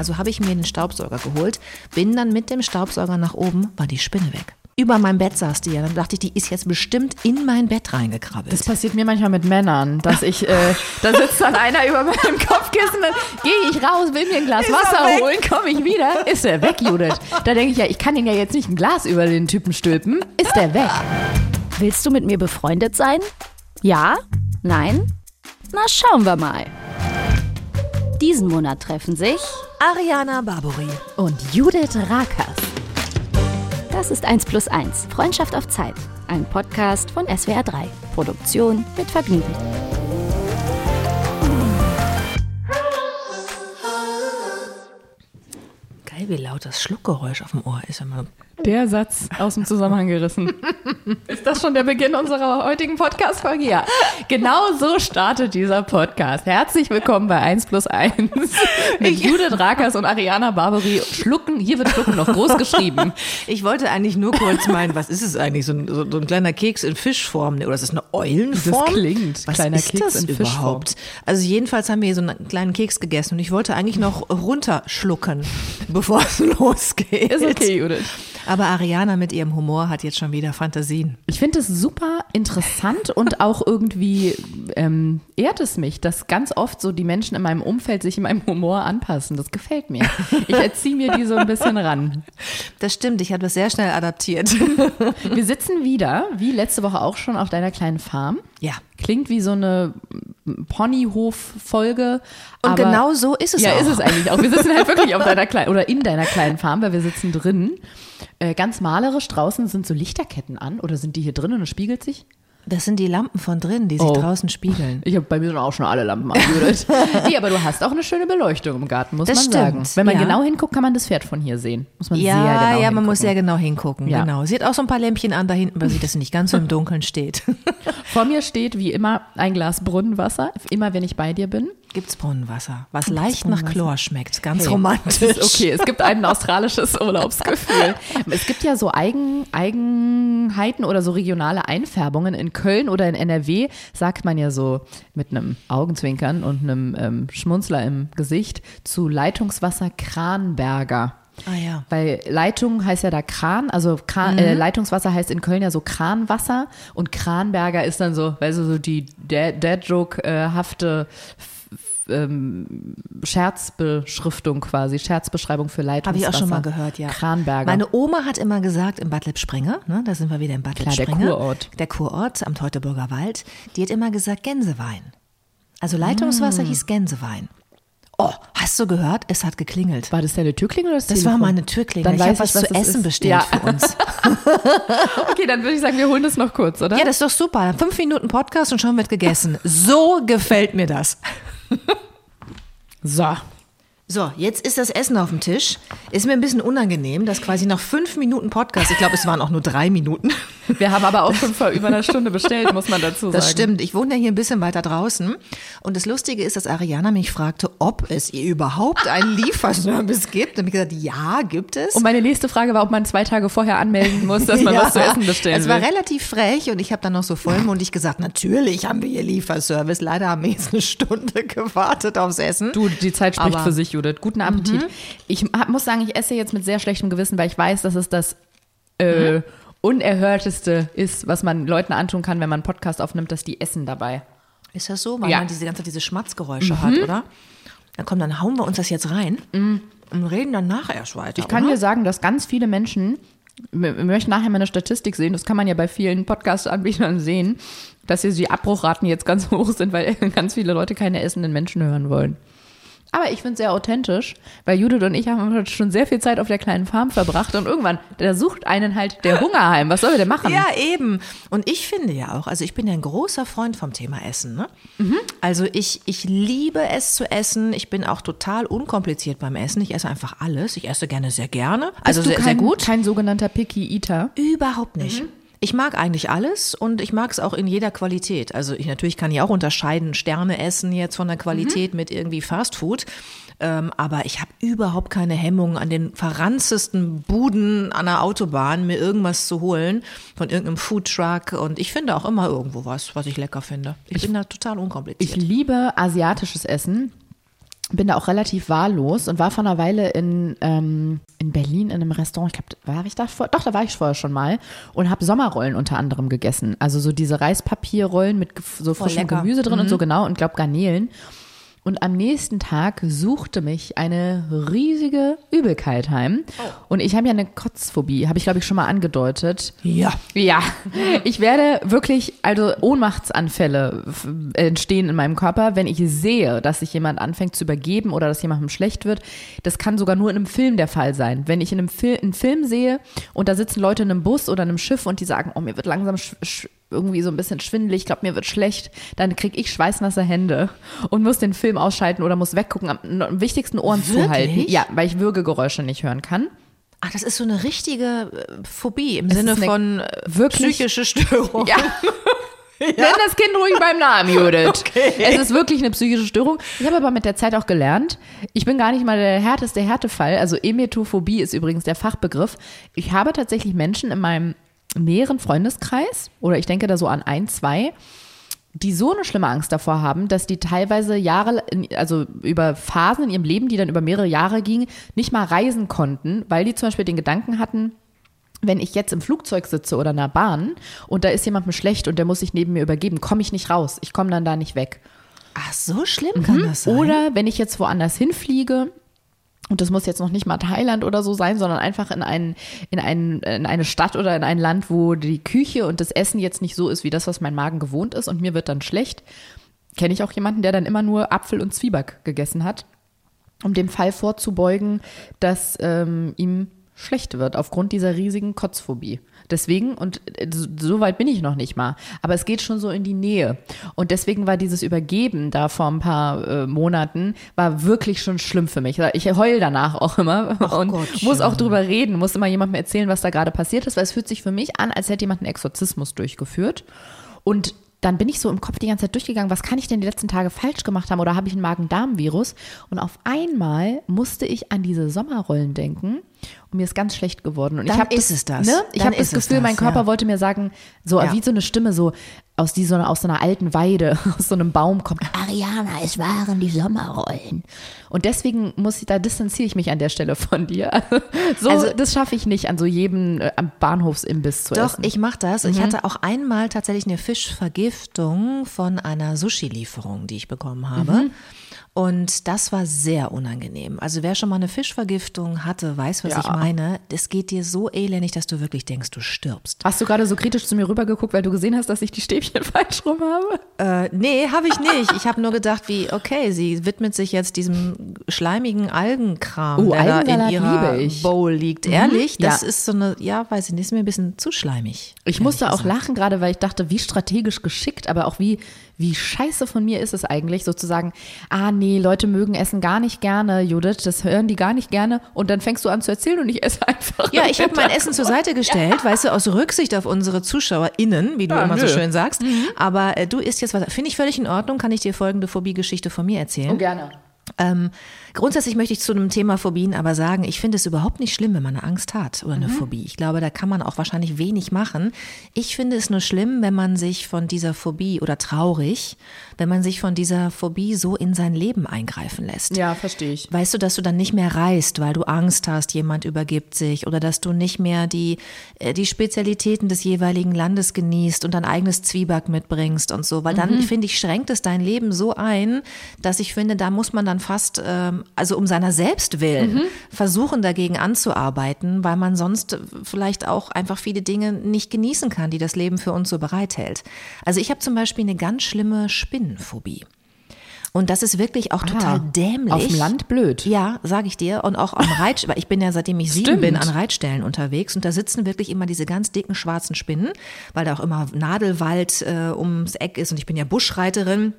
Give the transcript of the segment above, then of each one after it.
Also habe ich mir den Staubsauger geholt, bin dann mit dem Staubsauger nach oben, war die Spinne weg. Über meinem Bett saß die ja. Dann dachte ich, die ist jetzt bestimmt in mein Bett reingekrabbelt. Das passiert mir manchmal mit Männern, dass ich, äh, da sitzt dann einer über meinem Kopfkissen, dann gehe ich raus, will mir ein Glas Wasser holen, komme ich wieder, ist er weg, Judith. Da denke ich ja, ich kann ihn ja jetzt nicht ein Glas über den Typen stülpen, ist der weg. Willst du mit mir befreundet sein? Ja? Nein? Na, schauen wir mal. Diesen Monat treffen sich Ariana Barbori. und Judith Rakers. Das ist 1 plus 1, Freundschaft auf Zeit. Ein Podcast von SWR 3. Produktion mit Vergnügen. Geil, wie laut das Schluckgeräusch auf dem Ohr ist, wenn man Der Satz aus dem Zusammenhang gerissen. Ist das schon der Beginn unserer heutigen Podcast-Folge? Ja. Genau so startet dieser Podcast. Herzlich willkommen bei 1 plus 1 mit Judith Rakers und Ariana Barbary. Schlucken, hier wird Schlucken noch groß geschrieben. Ich wollte eigentlich nur kurz meinen, was ist es eigentlich? So ein, so ein kleiner Keks in Fischform? Oder ist das eine Eulenform? Das klingt, Was kleiner ist Keks das in Fischform. überhaupt? Also jedenfalls haben wir hier so einen kleinen Keks gegessen und ich wollte eigentlich noch runterschlucken, bevor es losgeht. Ist okay, Judith. Aber Ariana mit ihrem Humor hat jetzt schon wieder Fantasien. Ich finde es super interessant und auch irgendwie ähm, ehrt es mich, dass ganz oft so die Menschen in meinem Umfeld sich in meinem Humor anpassen. Das gefällt mir. Ich erziehe mir die so ein bisschen ran. Das stimmt, ich habe das sehr schnell adaptiert. Wir sitzen wieder, wie letzte Woche auch schon, auf deiner kleinen Farm. Ja. Klingt wie so eine Ponyhof-Folge. Und aber- genau so ist es ja, auch. ist es eigentlich auch. Wir sitzen halt wirklich auf deiner kleinen oder in deiner kleinen Farm, weil wir sitzen drin. Äh, ganz malerisch draußen sind so Lichterketten an oder sind die hier drin und es spiegelt sich? Das sind die Lampen von drin, die sich Oh. draußen spiegeln. Ich habe bei mir sind auch schon alle Lampen angehört. nee, aber du hast auch eine schöne Beleuchtung im Garten, muss Das man stimmt, sagen. Wenn man ja. genau hinguckt, kann man das Pferd von hier sehen. Muss man Ja, sehr genau ja, hingucken. man muss sehr genau hingucken. Ja. Genau. Sie hat auch so ein paar Lämpchen an da hinten, weil sie das nicht ganz so im Dunkeln steht. Vor mir steht wie immer ein Glas Brunnenwasser, immer wenn ich bei dir bin. Gibt's Brunnenwasser, was leicht nach? Chlor schmeckt. Ganz Hey, romantisch. es okay, es gibt ein australisches Urlaubsgefühl. Es gibt ja so Eigen, Eigenheiten oder so regionale Einfärbungen. In Köln oder in NRW sagt man ja so mit einem Augenzwinkern und einem ähm, Schmunzler im Gesicht zu Leitungswasser Kranberger. Ah ja. Weil Leitung heißt ja da Kran, also Kran, äh, Leitungswasser heißt in Köln ja so Kranwasser und Kranberger ist dann so, weißt du, so die Dad-Joke-hafte ähm, Scherzbeschriftung quasi, Scherzbeschreibung für Habe Leitungswasser. ich auch schon mal gehört, ja. Kranberger. Meine Oma hat immer gesagt, im Bad Lippspringe, ne, da sind wir wieder im Bad Klar, der Lippspringe. Kurort. Der Kurort am Teutoburger Wald. Die hat immer gesagt Gänsewein. Also Leitungswasser hieß Gänsewein. Oh, hast du gehört? Es hat geklingelt. war das deine Türklingel oder das Das Telefon? war meine Türklingel. Dann ich weiß habe ich, was, was zu essen ist. bestellt Ja. für uns. Okay, dann würde ich sagen, wir holen das noch kurz, oder? Ja, das ist doch super. Fünf Minuten Podcast und schon wird gegessen. So gefällt mir das. So. So, jetzt ist das Essen auf dem Tisch. Ist mir ein bisschen unangenehm, dass quasi nach fünf Minuten Podcast, ich glaube, es waren auch nur drei Minuten. Wir haben aber auch schon vor über einer Stunde bestellt, muss man dazu sagen. Das stimmt. Ich wohne ja hier ein bisschen weiter draußen. Und das Lustige ist, dass Ariana mich fragte, ob es ihr überhaupt einen Lieferservice gibt. Und ich gesagt, ja, gibt es. Und meine nächste Frage war, ob man zwei Tage vorher anmelden muss, dass man Ja, was zu essen bestellen Es war will. relativ frech und ich habe dann noch so vollmundig gesagt, natürlich haben wir hier Lieferservice. Leider haben wir jetzt eine Stunde gewartet aufs Essen. Du, die Zeit spricht Aber- für sich, Judith. Guten Appetit. Ich hab- muss sagen, ich esse jetzt mit sehr schlechtem Gewissen, weil ich weiß, dass es das äh, Unerhörteste ist, was man Leuten antun kann, wenn man einen Podcast aufnimmt, dass die essen dabei. Ist das so? Weil Ja. man diese ganze Zeit diese Schmatzgeräusche hat, oder? Na komm, dann hauen wir uns das jetzt rein und reden dann nachher erst weiter. Ich kann oder? dir sagen, dass ganz viele Menschen, wir wir möchten nachher mal eine Statistik sehen, das kann man ja bei vielen Podcast-Anbietern sehen, dass hier die Abbruchraten jetzt ganz hoch sind, weil ganz viele Leute keine essenden Menschen hören wollen. Aber ich finde es sehr authentisch, weil Judith und ich haben schon sehr viel Zeit auf der kleinen Farm verbracht und irgendwann, da sucht einen halt der Hungerheim. Was soll wir denn machen? Ja, eben. Und ich finde ja auch, also ich bin ja ein großer Freund vom Thema Essen. Ne? Also ich, ich liebe es zu essen. Ich bin auch total unkompliziert beim Essen. Ich esse einfach alles. Ich esse gerne sehr gerne. Also sehr, kein, sehr gut. kein sogenannter Picky Eater? Überhaupt nicht. Ich mag eigentlich alles und ich mag es auch in jeder Qualität. Also ich natürlich kann ich auch unterscheiden, Sterne essen jetzt von der Qualität mit irgendwie Fast Food. Ähm, aber ich habe überhaupt keine Hemmung, an den verranzesten Buden an der Autobahn mir irgendwas zu holen von irgendeinem Foodtruck. Und ich finde auch immer irgendwo was, was ich lecker finde. Ich, bin da total Ich unkompliziert. liebe asiatisches Essen. Bin da auch relativ wahllos und war vor einer Weile in, ähm, in Berlin in einem Restaurant. Ich glaube, war ich da vor? Doch, da war ich vorher schon mal und habe Sommerrollen unter anderem gegessen. Also so diese Reispapierrollen mit so frischem lecker. Gemüse drin und so genau und glaube Garnelen. Und am nächsten Tag suchte mich eine riesige Übelkeit heim. Und ich habe ja eine Kotzphobie, habe ich glaube ich schon mal angedeutet. Ja. Ja, ich werde wirklich, also Ohnmachtsanfälle entstehen in meinem Körper, wenn ich sehe, dass sich jemand anfängt zu übergeben oder dass jemandem schlecht wird. Das kann sogar nur in einem Film der Fall sein. Wenn ich in einem Fil einen Film sehe und da sitzen Leute in einem Bus oder einem Schiff und die sagen, oh, mir wird langsam sch irgendwie so ein bisschen schwindelig, ich glaube, mir wird schlecht, dann kriege ich schweißnasse Hände und muss den Film ausschalten oder muss weggucken, am, am wichtigsten Ohren Wirklich? zuhalten. Ja, weil ich Würgegeräusche nicht hören kann. Ach, das ist so eine richtige äh, Phobie im Es Sinne von äh, wirklich- psychische Störung. Ja. Nenn das Kind ruhig beim Namen, Judith. Es ist wirklich eine psychische Störung. Ich habe aber mit der Zeit auch gelernt, ich bin gar nicht mal der härteste Härtefall. Also Emetophobie ist übrigens der Fachbegriff. Ich habe tatsächlich Menschen in meinem näheren Freundeskreis, oder ich denke da so an ein, zwei, die so eine schlimme Angst davor haben, dass die teilweise Jahre, also über Phasen in ihrem Leben, die dann über mehrere Jahre gingen, nicht mal reisen konnten, weil die zum Beispiel den Gedanken hatten, wenn ich jetzt im Flugzeug sitze oder in einer Bahn und da ist jemandem schlecht und der muss sich neben mir übergeben, komme ich nicht raus. Ich komme dann da nicht weg. Ach, so schlimm kann das sein. Oder wenn ich jetzt woanders hinfliege, und das muss jetzt noch nicht mal Thailand oder so sein, sondern einfach in, ein, in, ein, in eine Stadt oder in ein Land, wo die Küche und das Essen jetzt nicht so ist wie das, was mein Magen gewohnt ist und mir wird dann schlecht, kenne ich auch jemanden, der dann immer nur Apfel und Zwieback gegessen hat, um dem Fall vorzubeugen, dass ähm, ihm schlecht wird aufgrund dieser riesigen Kotzphobie. Deswegen, und äh, so weit bin ich noch nicht mal, aber es geht schon so in die Nähe. Und deswegen war dieses Übergeben da vor ein paar äh, Monaten, war wirklich schon schlimm für mich. Ich heul danach auch immer und Gottchen. muss auch drüber reden, muss immer jemandem erzählen, was da gerade passiert ist, weil es fühlt sich für mich an, als hätte jemand einen Exorzismus durchgeführt. Und dann bin ich so im Kopf die ganze Zeit durchgegangen, was kann ich denn die letzten Tage falsch gemacht haben oder habe ich ein Magen-Darm-Virus? Und auf einmal musste ich an diese Sommerrollen denken und mir ist ganz schlecht geworden. Und Dann ich hab ist es das. Ne? Ich habe das Gefühl, mein das, Körper ja. wollte mir sagen, so Ja. wie so eine Stimme so aus, die, so, aus so einer alten Weide, aus so einem Baum kommt. Ariana, es waren die Sommerrollen. Und deswegen muss ich, da distanziere ich mich an der Stelle von dir. So, Also- das schaffe ich nicht, an so jedem äh, am Bahnhofsimbiss zu Doch, essen. ich mache das. Ich hatte auch einmal tatsächlich eine Fischvergiftung von einer Sushi-Lieferung, die ich bekommen habe. Und das war sehr unangenehm. Also wer schon mal eine Fischvergiftung hatte, weiß, was Ja. ich meine. Das geht dir so elendig, dass du wirklich denkst, du stirbst. Hast du gerade so kritisch zu mir rübergeguckt, weil du gesehen hast, dass ich die Stäbchen falsch rum habe? Äh, nee, habe ich nicht. Ich habe nur gedacht, wie, okay, sie widmet sich jetzt diesem schleimigen Algenkram, Oh, der da in ihrer. Bowl liegt. Ehrlich, das Ja. ist so eine, ja, weiß ich nicht, ist mir ein bisschen zu schleimig. Ich musste auch lachen, gerade weil ich dachte, wie strategisch geschickt, aber auch wie, wie scheiße von mir ist es eigentlich, sozusagen, ah nee, Leute mögen Essen gar nicht gerne, Judith, das hören die gar nicht gerne und dann fängst du an zu erzählen und ich esse einfach. Ja, ich habe mein. Essen zur Seite gestellt, weißt du, aus Rücksicht auf unsere ZuschauerInnen, wie du Ja, immer so nö. schön sagst. Aber äh, du isst jetzt was, finde ich völlig in Ordnung, kann ich dir folgende Phobie-Geschichte von mir erzählen. Oh, gerne. Ähm, grundsätzlich möchte ich zu einem Thema Phobien aber sagen, ich finde es überhaupt nicht schlimm, wenn man eine Angst hat oder eine Phobie. Ich glaube, da kann man auch wahrscheinlich wenig machen. Ich finde es nur schlimm, wenn man sich von dieser Phobie oder traurig, wenn man sich von dieser Phobie so in sein Leben eingreifen lässt. Ja, verstehe ich. Weißt du, dass du dann nicht mehr reist, weil du Angst hast, jemand übergibt sich oder dass du nicht mehr die, äh, die Spezialitäten des jeweiligen Landes genießt und dein eigenes Zwieback mitbringst und so. Weil dann, finde ich, schränkt es dein Leben so ein, dass ich finde, da muss man dann fast, ähm, also um seiner selbst willen, versuchen dagegen anzuarbeiten, weil man sonst vielleicht auch einfach viele Dinge nicht genießen kann, die das Leben für uns so bereithält. Also ich habe zum Beispiel eine ganz schlimme Spinnenphobie. Und das ist wirklich auch total dämlich. Auf dem Land blöd. Ja, sage ich dir. Und auch am Reit, weil ich bin ja seitdem ich sieben Stimmt. bin an Reitstellen unterwegs und da sitzen wirklich immer diese ganz dicken schwarzen Spinnen, weil da auch immer Nadelwald äh, ums Eck ist und ich bin ja Buschreiterin.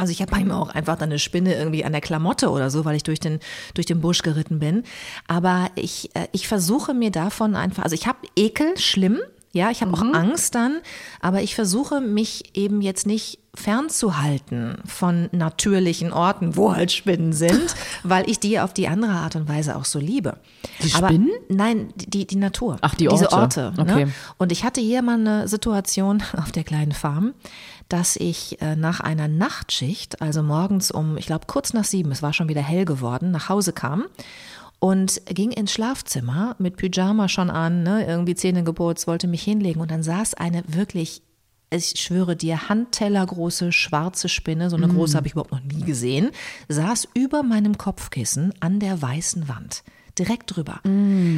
Also ich habe manchmal auch einfach dann eine Spinne irgendwie an der Klamotte oder so, weil ich durch den durch den Busch geritten bin. Aber ich äh, ich versuche mir davon einfach, also ich habe Ekel, schlimm. Ja, ich habe auch Angst dann, aber ich versuche mich eben jetzt nicht fernzuhalten von natürlichen Orten, wo halt Spinnen sind, weil ich die auf die andere Art und Weise auch so liebe. Die Aber Spinnen? nein, die, die Natur. Ach, die Diese Orte. Orte. Okay. Ne? Und ich hatte hier mal eine Situation auf der kleinen Farm, dass ich äh, nach einer Nachtschicht, also morgens um, ich glaube kurz nach sieben, es war schon wieder hell geworden, nach Hause kam und ging ins Schlafzimmer mit Pyjama schon an, ne, irgendwie Zähne geputzt, wollte mich hinlegen und dann saß eine wirklich, ich schwöre dir, handtellergroße schwarze Spinne, so eine große habe ich überhaupt noch nie gesehen, saß über meinem Kopfkissen an der weißen Wand. Direkt drüber.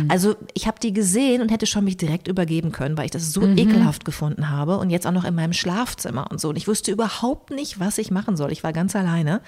Also ich habe die gesehen und hätte schon mich direkt übergeben können, weil ich das so ekelhaft gefunden habe und jetzt auch noch in meinem Schlafzimmer und so. Und ich wusste überhaupt nicht, was ich machen soll. Ich war ganz alleine.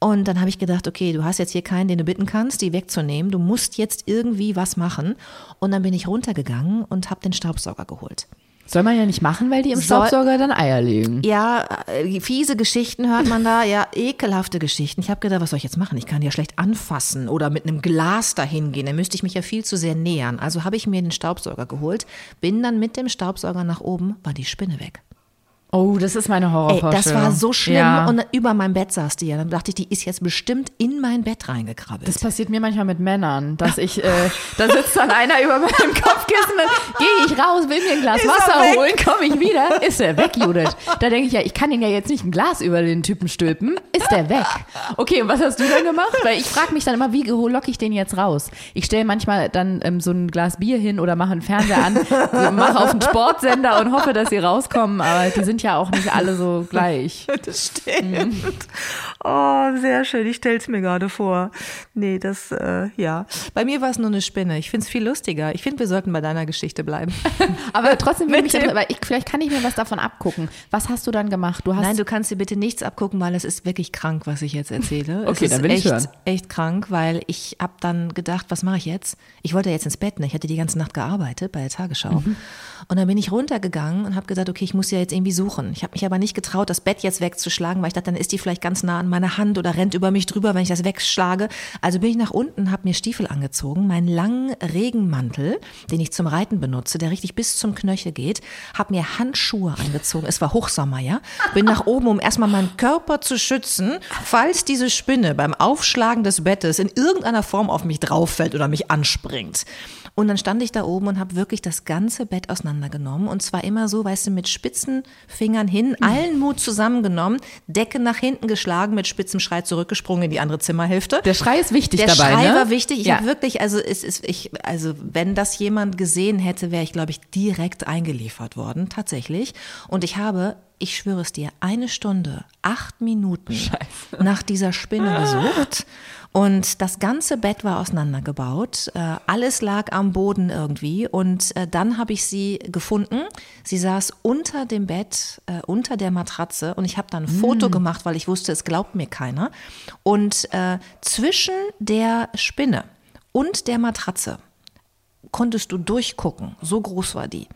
Und dann habe ich gedacht, okay, du hast jetzt hier keinen, den du bitten kannst, die wegzunehmen. Du musst jetzt irgendwie was machen. Und dann bin ich runtergegangen und habe den Staubsauger geholt. Soll man ja nicht machen, weil die im Soll- Staubsauger dann Eier legen. Ja, äh, fiese Geschichten hört man da, ja, ekelhafte Geschichten. Ich habe gedacht, was soll ich jetzt machen? Ich kann die ja schlecht anfassen oder mit einem Glas dahin gehen. Dann müsste ich mich ja viel zu sehr nähern. Also habe ich mir den Staubsauger geholt, bin dann mit dem Staubsauger nach oben, war die Spinne weg. Oh, das ist meine Ey, Horrorvorstellung. das war so schlimm Ja. und über meinem Bett saß die ja. Dann dachte ich, die ist jetzt bestimmt in mein Bett reingekrabbelt. Das passiert mir manchmal mit Männern, dass ich, äh, da sitzt dann einer über meinem Kopfkissen, dann gehe ich raus, will mir ein Glas Ist er Wasser holen, komme ich wieder, ist er weg, Judith. Da denke ich ja, ich kann ihn ja jetzt nicht ein Glas über den Typen stülpen, ist der weg. Okay, und was hast du dann gemacht? Weil ich frage mich dann immer, wie locke ich den jetzt raus? Ich stelle manchmal dann ähm, so ein Glas Bier hin oder mache einen Fernseher an, mache auf einen Sportsender und hoffe, dass sie rauskommen, aber die sind ja auch nicht alle so gleich. Das stimmt. Oh, sehr schön. Ich stell's mir gerade vor. Nee, das, äh, ja. Bei mir war es nur eine Spinne. Ich find's viel lustiger. Ich finde, wir sollten bei deiner Geschichte bleiben. Aber trotzdem dem- interessieren, weil ich, vielleicht kann ich mir was davon abgucken. Was hast du dann gemacht? Du hast Nein, du kannst dir bitte nichts abgucken, weil es ist wirklich krank, was ich jetzt erzähle. Okay, es dann will ich echt, hören. echt krank, weil ich habe dann gedacht, was mache ich jetzt? Ich wollte jetzt ins Bett, ne? ich hatte die ganze Nacht gearbeitet bei der Tagesschau. Mhm. Und dann bin ich runtergegangen und habe gesagt, okay, ich muss ja jetzt irgendwie suchen. Ich habe mich aber nicht getraut, das Bett jetzt wegzuschlagen, weil ich dachte, dann ist die vielleicht ganz nah an meiner Hand oder rennt über mich drüber, wenn ich das wegschlage. Also bin ich nach unten, habe mir Stiefel angezogen, meinen langen Regenmantel, den ich zum Reiten benutze, der richtig bis zum Knöchel geht, habe mir Handschuhe angezogen. Es war Hochsommer, ja. Bin nach oben, um erstmal meinen Körper zu schützen, falls diese Spinne beim Aufschlagen des Bettes in irgendeiner Form auf mich drauffällt oder mich anspringt. Und dann stand ich da oben und habe wirklich das ganze Bett auseinandergenommen. Und zwar immer so, weißt du, mit spitzen Fingern hin, allen Mut zusammengenommen, Decke nach hinten geschlagen, mit spitzem Schrei zurückgesprungen in die andere Zimmerhälfte. Der Schrei ist wichtig Der dabei, Schrei ne? war wichtig. Ich Ja. habe wirklich, also es ist, ich, also wenn das jemand gesehen hätte, wäre ich, glaube ich, direkt eingeliefert worden, tatsächlich. Und ich habe, ich schwöre es dir, eine Stunde, acht Minuten nach dieser Spinne gesucht. Und das ganze Bett war auseinandergebaut. Äh, alles lag am Boden irgendwie. Und äh, dann habe ich sie gefunden. Sie saß unter dem Bett, äh, unter der Matratze. Und ich habe dann ein Foto gemacht, weil ich wusste, es glaubt mir keiner. Und äh, zwischen der Spinne und der Matratze konntest du durchgucken. So groß war die.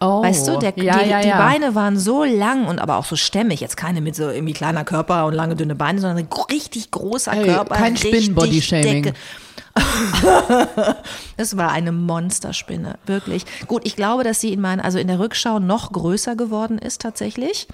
Oh. Weißt du, der, ja, die, ja, die. Beine waren so lang und aber auch so stämmig. Jetzt keine mit so irgendwie kleiner Körper und lange dünne Beine, sondern ein richtig großer Hey, Körper. kein Spinnen-Body-Shaming. Es war eine Monsterspinne, wirklich. Gut, ich glaube, dass sie in meinen, also in der Rückschau noch größer geworden ist tatsächlich.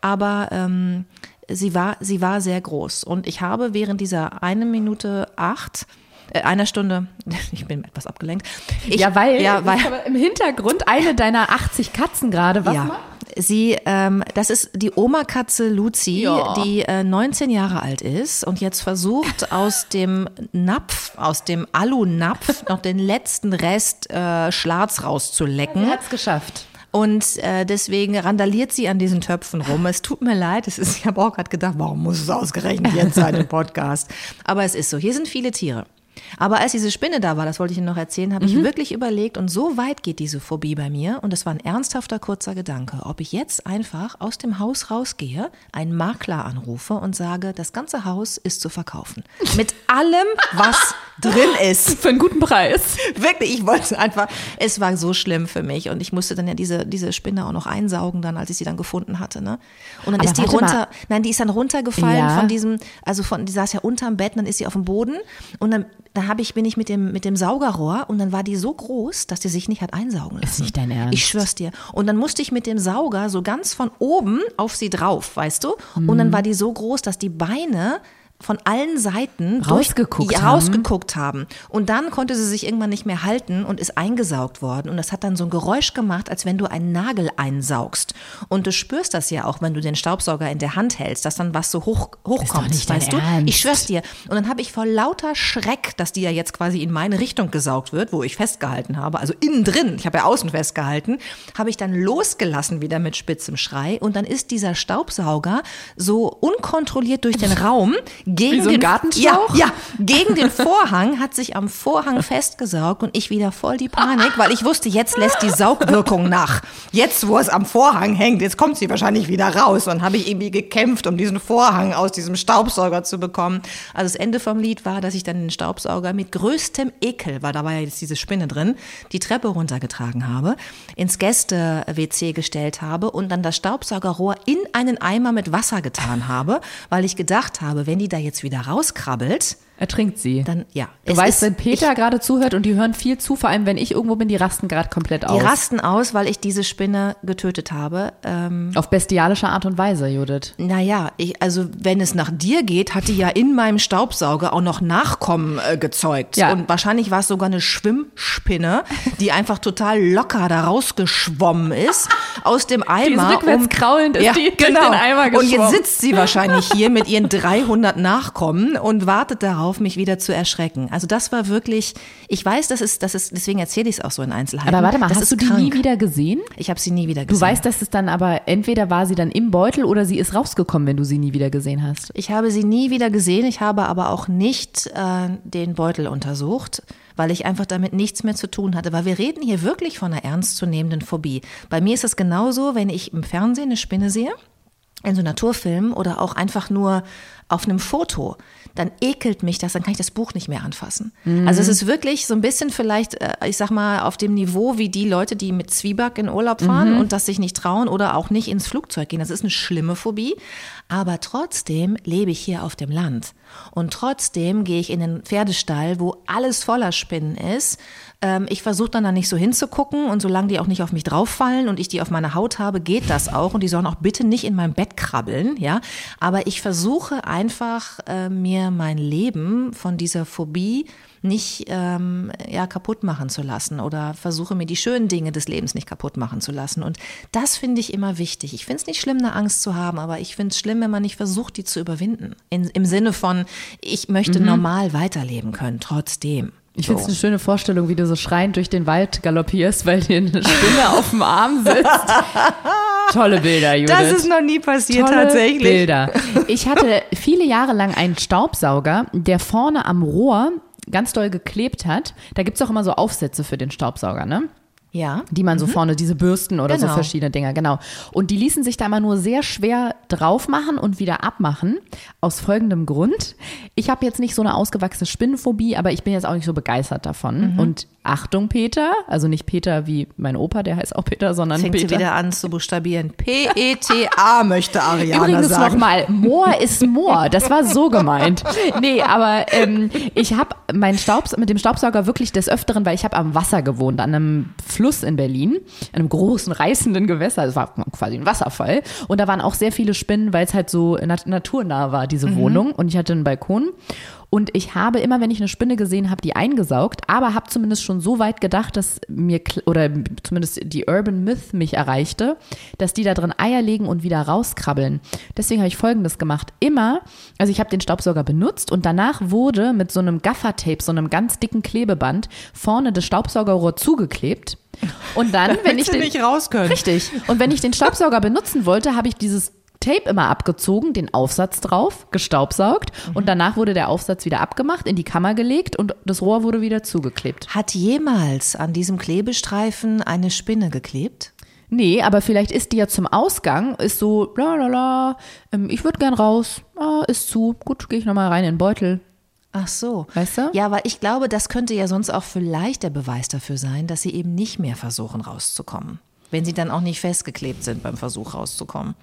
Aber ähm, sie war, sie war sehr groß. Und ich habe während dieser eine Minute acht, äh, einer Stunde, ich bin etwas abgelenkt. Ich, ja, weil, ja, weil im Hintergrund eine deiner 80 Katzen gerade, was ja. macht? Sie, ähm, das ist die Oma-Katze Luzi, Ja. die äh, 19 Jahre alt ist und jetzt versucht aus dem Napf, aus dem Alu-Napf noch den letzten Rest äh, Schlatz rauszulecken. Sie hat's geschafft. Und äh, deswegen randaliert sie an diesen Töpfen rum. Es tut mir leid, es ist, ich habe auch gerade gedacht, warum muss es ausgerechnet jetzt sein im Podcast? Aber es ist so, hier sind viele Tiere. Aber als diese Spinne da war, das wollte ich Ihnen noch erzählen, habe ich wirklich überlegt und so weit geht diese Phobie bei mir und das war ein ernsthafter kurzer Gedanke, ob ich jetzt einfach aus dem Haus rausgehe, einen Makler anrufe und sage, das ganze Haus ist zu verkaufen. Mit allem, was drin ist. Für einen guten Preis. Wirklich, ich wollte einfach, es war so schlimm für mich und ich musste dann ja diese, diese Spinne auch noch einsaugen dann, als ich sie dann gefunden hatte, ne? Und dann Aber ist die runter, mal. nein, die ist dann runtergefallen Ja. von diesem, also von, die saß ja unterm Bett, und dann ist sie auf dem Boden und dann, dann habe ich, bin ich mit dem, mit dem Saugerrohr und dann war die so groß, dass die sich nicht hat einsaugen lassen. Ist nicht dein Ernst? Ich schwör's dir. Und dann musste ich mit dem Sauger so ganz von oben auf sie drauf, weißt du? Und dann war die so groß, dass die Beine von allen Seiten durch- Rausgeguckt ja, haben. rausgeguckt haben. Und dann konnte sie sich irgendwann nicht mehr halten und ist eingesaugt worden. Und das hat dann so ein Geräusch gemacht, als wenn du einen Nagel einsaugst. Und du spürst das ja auch, wenn du den Staubsauger in der Hand hältst, dass dann was so hoch, hochkommt, dein weißt du? Ernst. Ich schwör's dir. Und dann habe ich vor lauter Schreck, dass die ja jetzt quasi in meine Richtung gesaugt wird, wo ich festgehalten habe, also innen drin, ich habe ja außen festgehalten, habe ich dann losgelassen wieder mit spitzem Schrei. Und dann ist dieser Staubsauger so unkontrolliert durch den Raum gegen Wie so ein den Gartenschlauch? Ja, ja, gegen den Vorhang hat sich am Vorhang festgesaugt und ich wieder voll die Panik, weil ich wusste, jetzt lässt die Saugwirkung nach. Jetzt, wo es am Vorhang hängt, jetzt kommt sie wahrscheinlich wieder raus. Und habe ich irgendwie gekämpft, um diesen Vorhang aus diesem Staubsauger zu bekommen. Also das Ende vom Lied war, dass ich dann den Staubsauger mit größtem Ekel, weil da war ja jetzt diese Spinne drin, die Treppe runtergetragen habe, ins Gäste-WC gestellt habe und dann das Staubsaugerrohr in einen Eimer mit Wasser getan habe, weil ich gedacht habe, wenn die da jetzt wieder rauskrabbelt, Ertrinkt sie. dann ja. du es weißt, ist- wenn Peter gerade zuhört und die hören viel zu, vor allem wenn ich irgendwo bin, die rasten gerade komplett aus. Die rasten aus, weil ich diese Spinne getötet habe. Ähm, Auf bestialische Art und Weise, Judith. naja, ich, also wenn es nach dir geht, hat die ja in meinem Staubsauger auch noch Nachkommen äh, gezeugt. Ja. Und wahrscheinlich war es sogar eine Schwimmspinne, die einfach total locker da rausgeschwommen ist aus dem Eimer. rückwärts kraulend ist die durch den Eimer Und jetzt geschwommen. sitzt sie wahrscheinlich hier mit ihren 300 Nachkommen und wartet darauf, mich wieder zu erschrecken. Also das war wirklich, ich weiß, das ist, das ist, deswegen erzähle ich es auch so in Einzelheiten. Aber warte mal, das hast du die krank. nie wieder gesehen? Ich habe sie nie wieder Du gesehen. weißt, dass es dann aber entweder war sie dann im Beutel oder sie ist rausgekommen, wenn du sie nie wieder gesehen hast. Ich habe sie nie wieder gesehen. Ich habe aber auch nicht äh, den Beutel untersucht, weil ich einfach damit nichts mehr zu tun hatte. Weil wir reden hier wirklich von einer ernstzunehmenden Phobie. Bei mir ist es genauso, wenn ich im Fernsehen eine Spinne sehe, in so Naturfilmen oder auch einfach nur auf einem Foto, dann ekelt mich das, dann kann ich das Buch nicht mehr anfassen. Also es ist wirklich so ein bisschen vielleicht, äh, ich sag mal, auf dem Niveau wie die Leute, die mit Zwieback in Urlaub fahren und das sich nicht trauen oder auch nicht ins Flugzeug gehen. Das ist eine schlimme Phobie. Aber trotzdem lebe ich hier auf dem Land. Und trotzdem gehe ich in den Pferdestall, wo alles voller Spinnen ist. Ähm, ich versuche dann da nicht so hinzugucken und solange die auch nicht auf mich drauffallen und ich die auf meiner Haut habe, geht das auch. Und die sollen auch bitte nicht in meinem Bett krabbeln, ja. Aber ich versuche einfach, äh, mir mein Leben von dieser Phobie nicht ähm, ja, kaputt machen zu lassen oder versuche mir die schönen Dinge des Lebens nicht kaputt machen zu lassen. Und das finde ich immer wichtig. Ich finde es nicht schlimm, eine Angst zu haben, aber ich finde es schlimm, wenn man nicht versucht, die zu überwinden. In, Im Sinne von, ich möchte normal weiterleben können, trotzdem. Ich finde es So. eine schöne Vorstellung, wie du so schreiend durch den Wald galoppierst, weil dir eine Spinne auf dem Arm sitzt. Tolle Bilder, Judith. Das ist noch nie passiert Tolle tatsächlich. Bilder. Ich hatte viele Jahre lang einen Staubsauger, der vorne am Rohr ganz doll geklebt hat. Da gibt's auch immer so Aufsätze für den Staubsauger, ne? Ja. Die man so vorne, diese Bürsten oder so Genau. verschiedene Dinger, genau. Und die ließen sich da immer nur sehr schwer drauf machen und wieder abmachen. Aus folgendem Grund. Ich habe jetzt nicht so eine ausgewachsene Spinnenphobie, aber ich bin jetzt auch nicht so begeistert davon. Und Achtung, Peter, also nicht Peter wie mein Opa, der heißt auch Peter, sondern Fängt Peter. wieder an zu buchstabieren. P-E-T-A möchte Ariana Übrigens sagen. nochmal, Moor ist Moor. Das war so gemeint. Nee, aber ähm, ich habe meinen Staubs mit dem Staubsauger wirklich des Öfteren, weil ich habe am Wasser gewohnt, an einem Fluss in Berlin, einem großen, reißenden Gewässer. Es war quasi ein Wasserfall. Und da waren auch sehr viele Spinnen, weil es halt so nat naturnah war, diese Wohnung. Und ich hatte einen Balkon. Und ich habe immer, wenn ich eine Spinne gesehen habe, die eingesaugt, aber habe zumindest schon so weit gedacht, dass mir, oder zumindest die Urban Myth mich erreichte, dass die da drin Eier legen und wieder rauskrabbeln. Deswegen habe ich Folgendes gemacht. Immer, also ich habe den Staubsauger benutzt und danach wurde mit so einem Gaffertape, so einem ganz dicken Klebeband, vorne das Staubsaugerrohr zugeklebt. Und dann, wenn ich den, nicht raus können. Richtig. Und wenn ich den Staubsauger benutzen wollte, habe ich dieses Tape immer abgezogen, den Aufsatz drauf, gestaubsaugt und danach wurde der Aufsatz wieder abgemacht, in die Kammer gelegt und das Rohr wurde wieder zugeklebt. Hat jemals an diesem Klebestreifen eine Spinne geklebt? Nee, aber vielleicht ist die ja zum Ausgang, ist so, la la la, ähm, ich würde gern raus, ah, ist zu, gut, gehe ich nochmal rein in den Beutel. Ach so. Weißt du? Ja, weil ich glaube, das könnte ja sonst auch vielleicht der Beweis dafür sein, dass sie eben nicht mehr versuchen rauszukommen. Wenn sie dann auch nicht festgeklebt sind beim Versuch rauszukommen.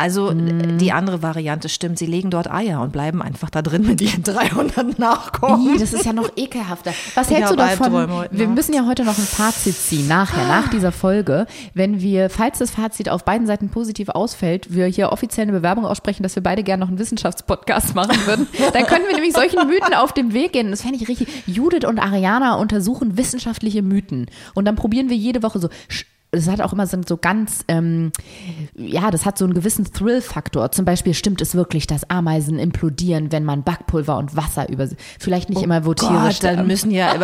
Also Mhm. die andere Variante stimmt, sie legen dort Eier und bleiben einfach da drin mit ihren 300 Nachkommen. Das ist ja noch ekelhafter. Was hältst du davon? Wir müssen ja heute noch ein Fazit ziehen, nachher, nach dieser Folge. Wenn wir, falls das Fazit auf beiden Seiten positiv ausfällt, wir hier offiziell eine Bewerbung aussprechen, dass wir beide gerne noch einen Wissenschaftspodcast machen würden, dann können wir nämlich solchen Mythen auf dem Weg gehen. Das fände ich richtig. Judith und Ariana untersuchen wissenschaftliche Mythen. Und dann probieren wir jede Woche so. Das hat auch immer so, so ganz, ähm, ja, das hat so einen gewissen Thrill-Faktor. Zum Beispiel stimmt es wirklich, dass Ameisen implodieren, wenn man Backpulver und Wasser über sie, vielleicht nicht immer, wo Tiere Oh Gott, dann sterben. müssen ja, äh,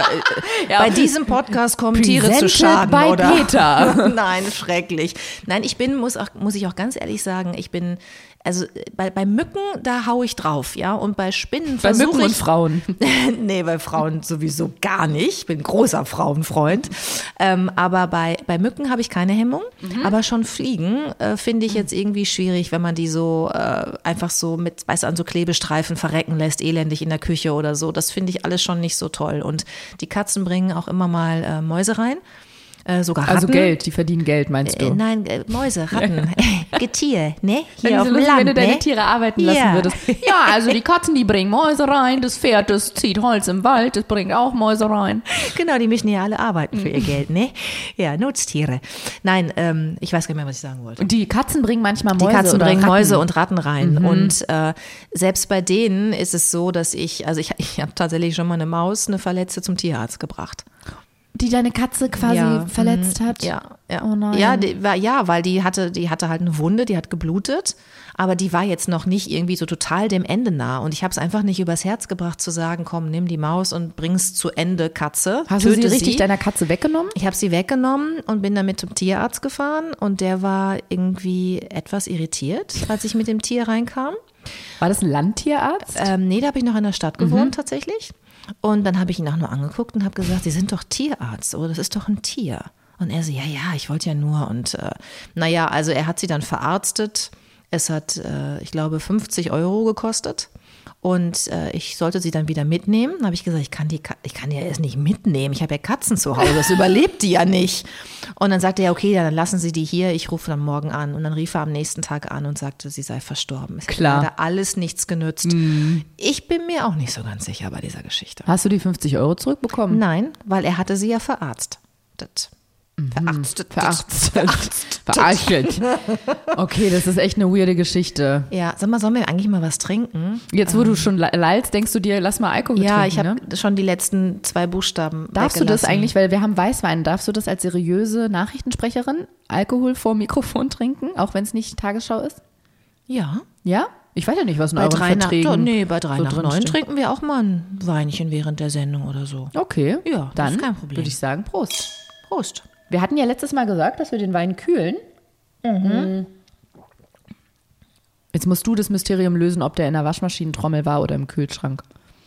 bei diesem Podcast kommen Tiere zu Schaden, by oder? Peter. Nein, schrecklich. Nein, ich bin, muss, auch, muss ich auch ganz ehrlich sagen, ich bin, also äh, bei, bei Mücken, da hau ich drauf, ja, und bei Spinnen Bei versuche Mücken und ich, Frauen. nee, bei Frauen sowieso gar nicht. Ich bin großer Frauenfreund. Ähm, aber bei, bei Mücken habe ich keine Hemmung. Aber schon Fliegen äh, finde ich jetzt irgendwie schwierig, wenn man die so äh, einfach so mit, weißt du, an so Klebestreifen verrecken lässt, elendig in der Küche oder so. Das finde ich alles schon nicht so toll. Und die Katzen bringen auch immer mal äh, Mäuse rein. Äh, sogar Ratten. Also Geld, die verdienen Geld, meinst Äh, du? nein, äh, Mäuse, Ratten, Getier, ne? Hier Wenn, auf lustig, Land, wenn du deine ne? Tiere arbeiten lassen Ja. würdest. Ja, also die Katzen, die bringen Mäuse rein, das Pferd, das zieht Holz im Wald, das bringt auch Mäuse rein. Genau, die müssen ja alle arbeiten Mhm. für ihr Geld, ne? Ja, Nutztiere. Nein, ähm, ich weiß gar nicht mehr, was ich sagen wollte. Und die Katzen bringen manchmal Mäuse Die Katzen bringen Ratten. Mhm. Mäuse und Ratten rein. Und äh, selbst bei denen ist es so, dass ich, also ich, ich habe tatsächlich schon mal eine Maus, eine Verletzte zum Tierarzt gebracht. Die deine Katze quasi Ja, verletzt hat? Ja, ja. Oh nein. Ja, die, war, ja, weil die hatte, die hatte halt eine Wunde, die hat geblutet, aber die war jetzt noch nicht irgendwie so total dem Ende nah. Und ich habe es einfach nicht übers Herz gebracht zu sagen, komm, nimm die Maus und bring's zu Ende, Katze. Hast du sie richtig deiner Katze weggenommen? Ich habe sie weggenommen und bin damit zum Tierarzt gefahren und der war irgendwie etwas irritiert, als ich mit dem Tier reinkam. War das ein Landtierarzt? Ähm, nee, da habe ich noch in der Stadt gewohnt tatsächlich. Und dann habe ich ihn auch nur angeguckt und habe gesagt, Sie sind doch Tierarzt, oder das ist doch ein Tier. Und er so, ja, ja, ich wollte ja nur. Und äh, naja, also er hat sie dann verarztet. Es hat, äh, ich glaube, 50 Euro gekostet. Und äh, ich sollte sie dann wieder mitnehmen. Dann habe ich gesagt, ich kann die, ich kann die ja erst nicht mitnehmen. Ich habe ja Katzen zu Hause, das überlebt die ja nicht. Und dann sagte er, okay, dann lassen Sie die hier, ich rufe dann morgen an. Und dann rief er am nächsten Tag an und sagte, sie sei verstorben. Es hat Klar. leider alles nichts genützt. Ich bin mir auch nicht so ganz sicher bei dieser Geschichte. Hast du die 50 Euro zurückbekommen? Nein, weil er hatte sie ja verarztet. Verarztet. Verarztet. Verarztet. Okay, das ist echt eine weirde Geschichte. Ja, sag mal, sollen wir eigentlich mal was trinken? Jetzt, wo du schon lallst, denkst du dir, lass mal Alkohol Ja, trinken, ich habe ne? schon die letzten zwei Buchstaben Darfst du das eigentlich, weil wir haben Weißwein, darfst du das als seriöse Nachrichtensprecherin Alkohol vor Mikrofon trinken, auch wenn es nicht Tagesschau ist? Ja. Ja? Ich weiß ja nicht, was in Bei euren drei, nach, Verträgen doch, nee, bei drei so nach neun trinken wir auch mal ein Weinchen während der Sendung oder so. Okay, Ja, das dann ist kein Problem. würde ich sagen, Prost. Prost. Wir hatten ja letztes Mal gesagt, dass wir den Wein kühlen. Mhm. Jetzt musst du das Mysterium lösen, ob der in der Waschmaschinentrommel war oder im Kühlschrank.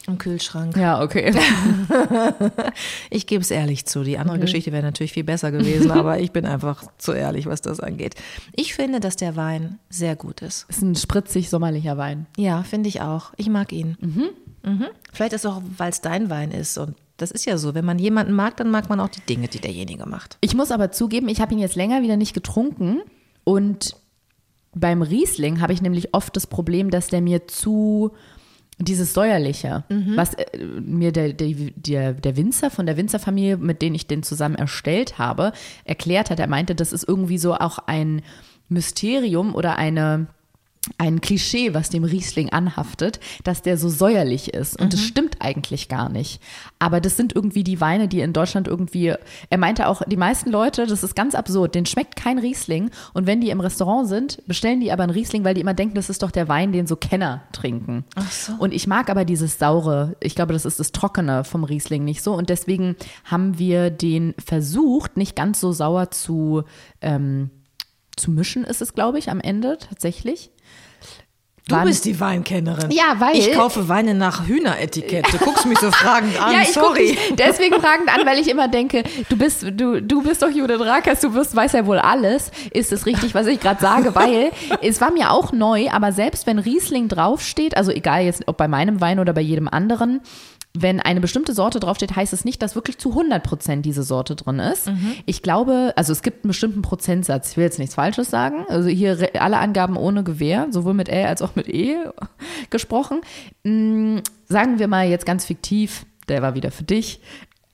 Im Kühlschrank. Ja, okay. Ich gebe es ehrlich zu. Die andere Geschichte wäre natürlich viel besser gewesen, aber ich bin einfach zu ehrlich, was das angeht. Ich finde, dass der Wein sehr gut ist. ist ein spritzig sommerlicher Wein. Ja, finde ich auch. Ich mag ihn. Mhm. Vielleicht ist es auch, weil es dein Wein ist. Und das ist ja so. Wenn man jemanden mag, dann mag man auch die Dinge, die derjenige macht. Ich muss aber zugeben, ich habe ihn jetzt länger wieder nicht getrunken und beim Riesling habe ich nämlich oft das Problem, dass der mir zu dieses säuerliche, was äh, mir der, der, der, der Winzer von der Winzerfamilie, mit denen ich den zusammen erstellt habe, erklärt hat. Er meinte, das ist irgendwie so auch ein Mysterium oder eine ein Klischee, was dem Riesling anhaftet, dass der so säuerlich ist. Und das stimmt eigentlich gar nicht. Aber das sind irgendwie die Weine, die in Deutschland irgendwie, er meinte auch, die meisten Leute, das ist ganz absurd, denen schmeckt kein Riesling. Und wenn die im Restaurant sind, bestellen die aber einen Riesling, weil die immer denken, das ist doch der Wein, den so Kenner trinken. Ach so. Und ich mag aber dieses Saure, ich glaube, das ist das Trockene vom Riesling nicht so. Und deswegen haben wir den versucht, nicht ganz so sauer zu, ähm, zu mischen, ist es, glaube ich, am Ende tatsächlich. Du Wann- bist die Weinkennerin. Ja, weil- Ich kaufe Weine nach Hühneretikett. Du guckst mich so fragend an. Ja, ich guck Sorry. dich deswegen fragend an, weil ich immer denke, du bist, du, du bist doch Judith Rakers, du wirst, weißt ja wohl alles. Ist es richtig, was ich gerade sage? Weil es war mir auch neu, aber selbst wenn Riesling draufsteht, also egal jetzt ob bei meinem Wein oder bei jedem anderen, wenn eine bestimmte Sorte draufsteht, heißt es nicht, dass wirklich zu 100 Prozent diese Sorte drin ist. Ich glaube, also es gibt einen bestimmten Prozentsatz. Ich will jetzt nichts Falsches sagen. Also hier alle Angaben ohne Gewähr, sowohl mit L als auch mit E gesprochen. Mm, Sagen wir mal jetzt ganz fiktiv, der war wieder für dich,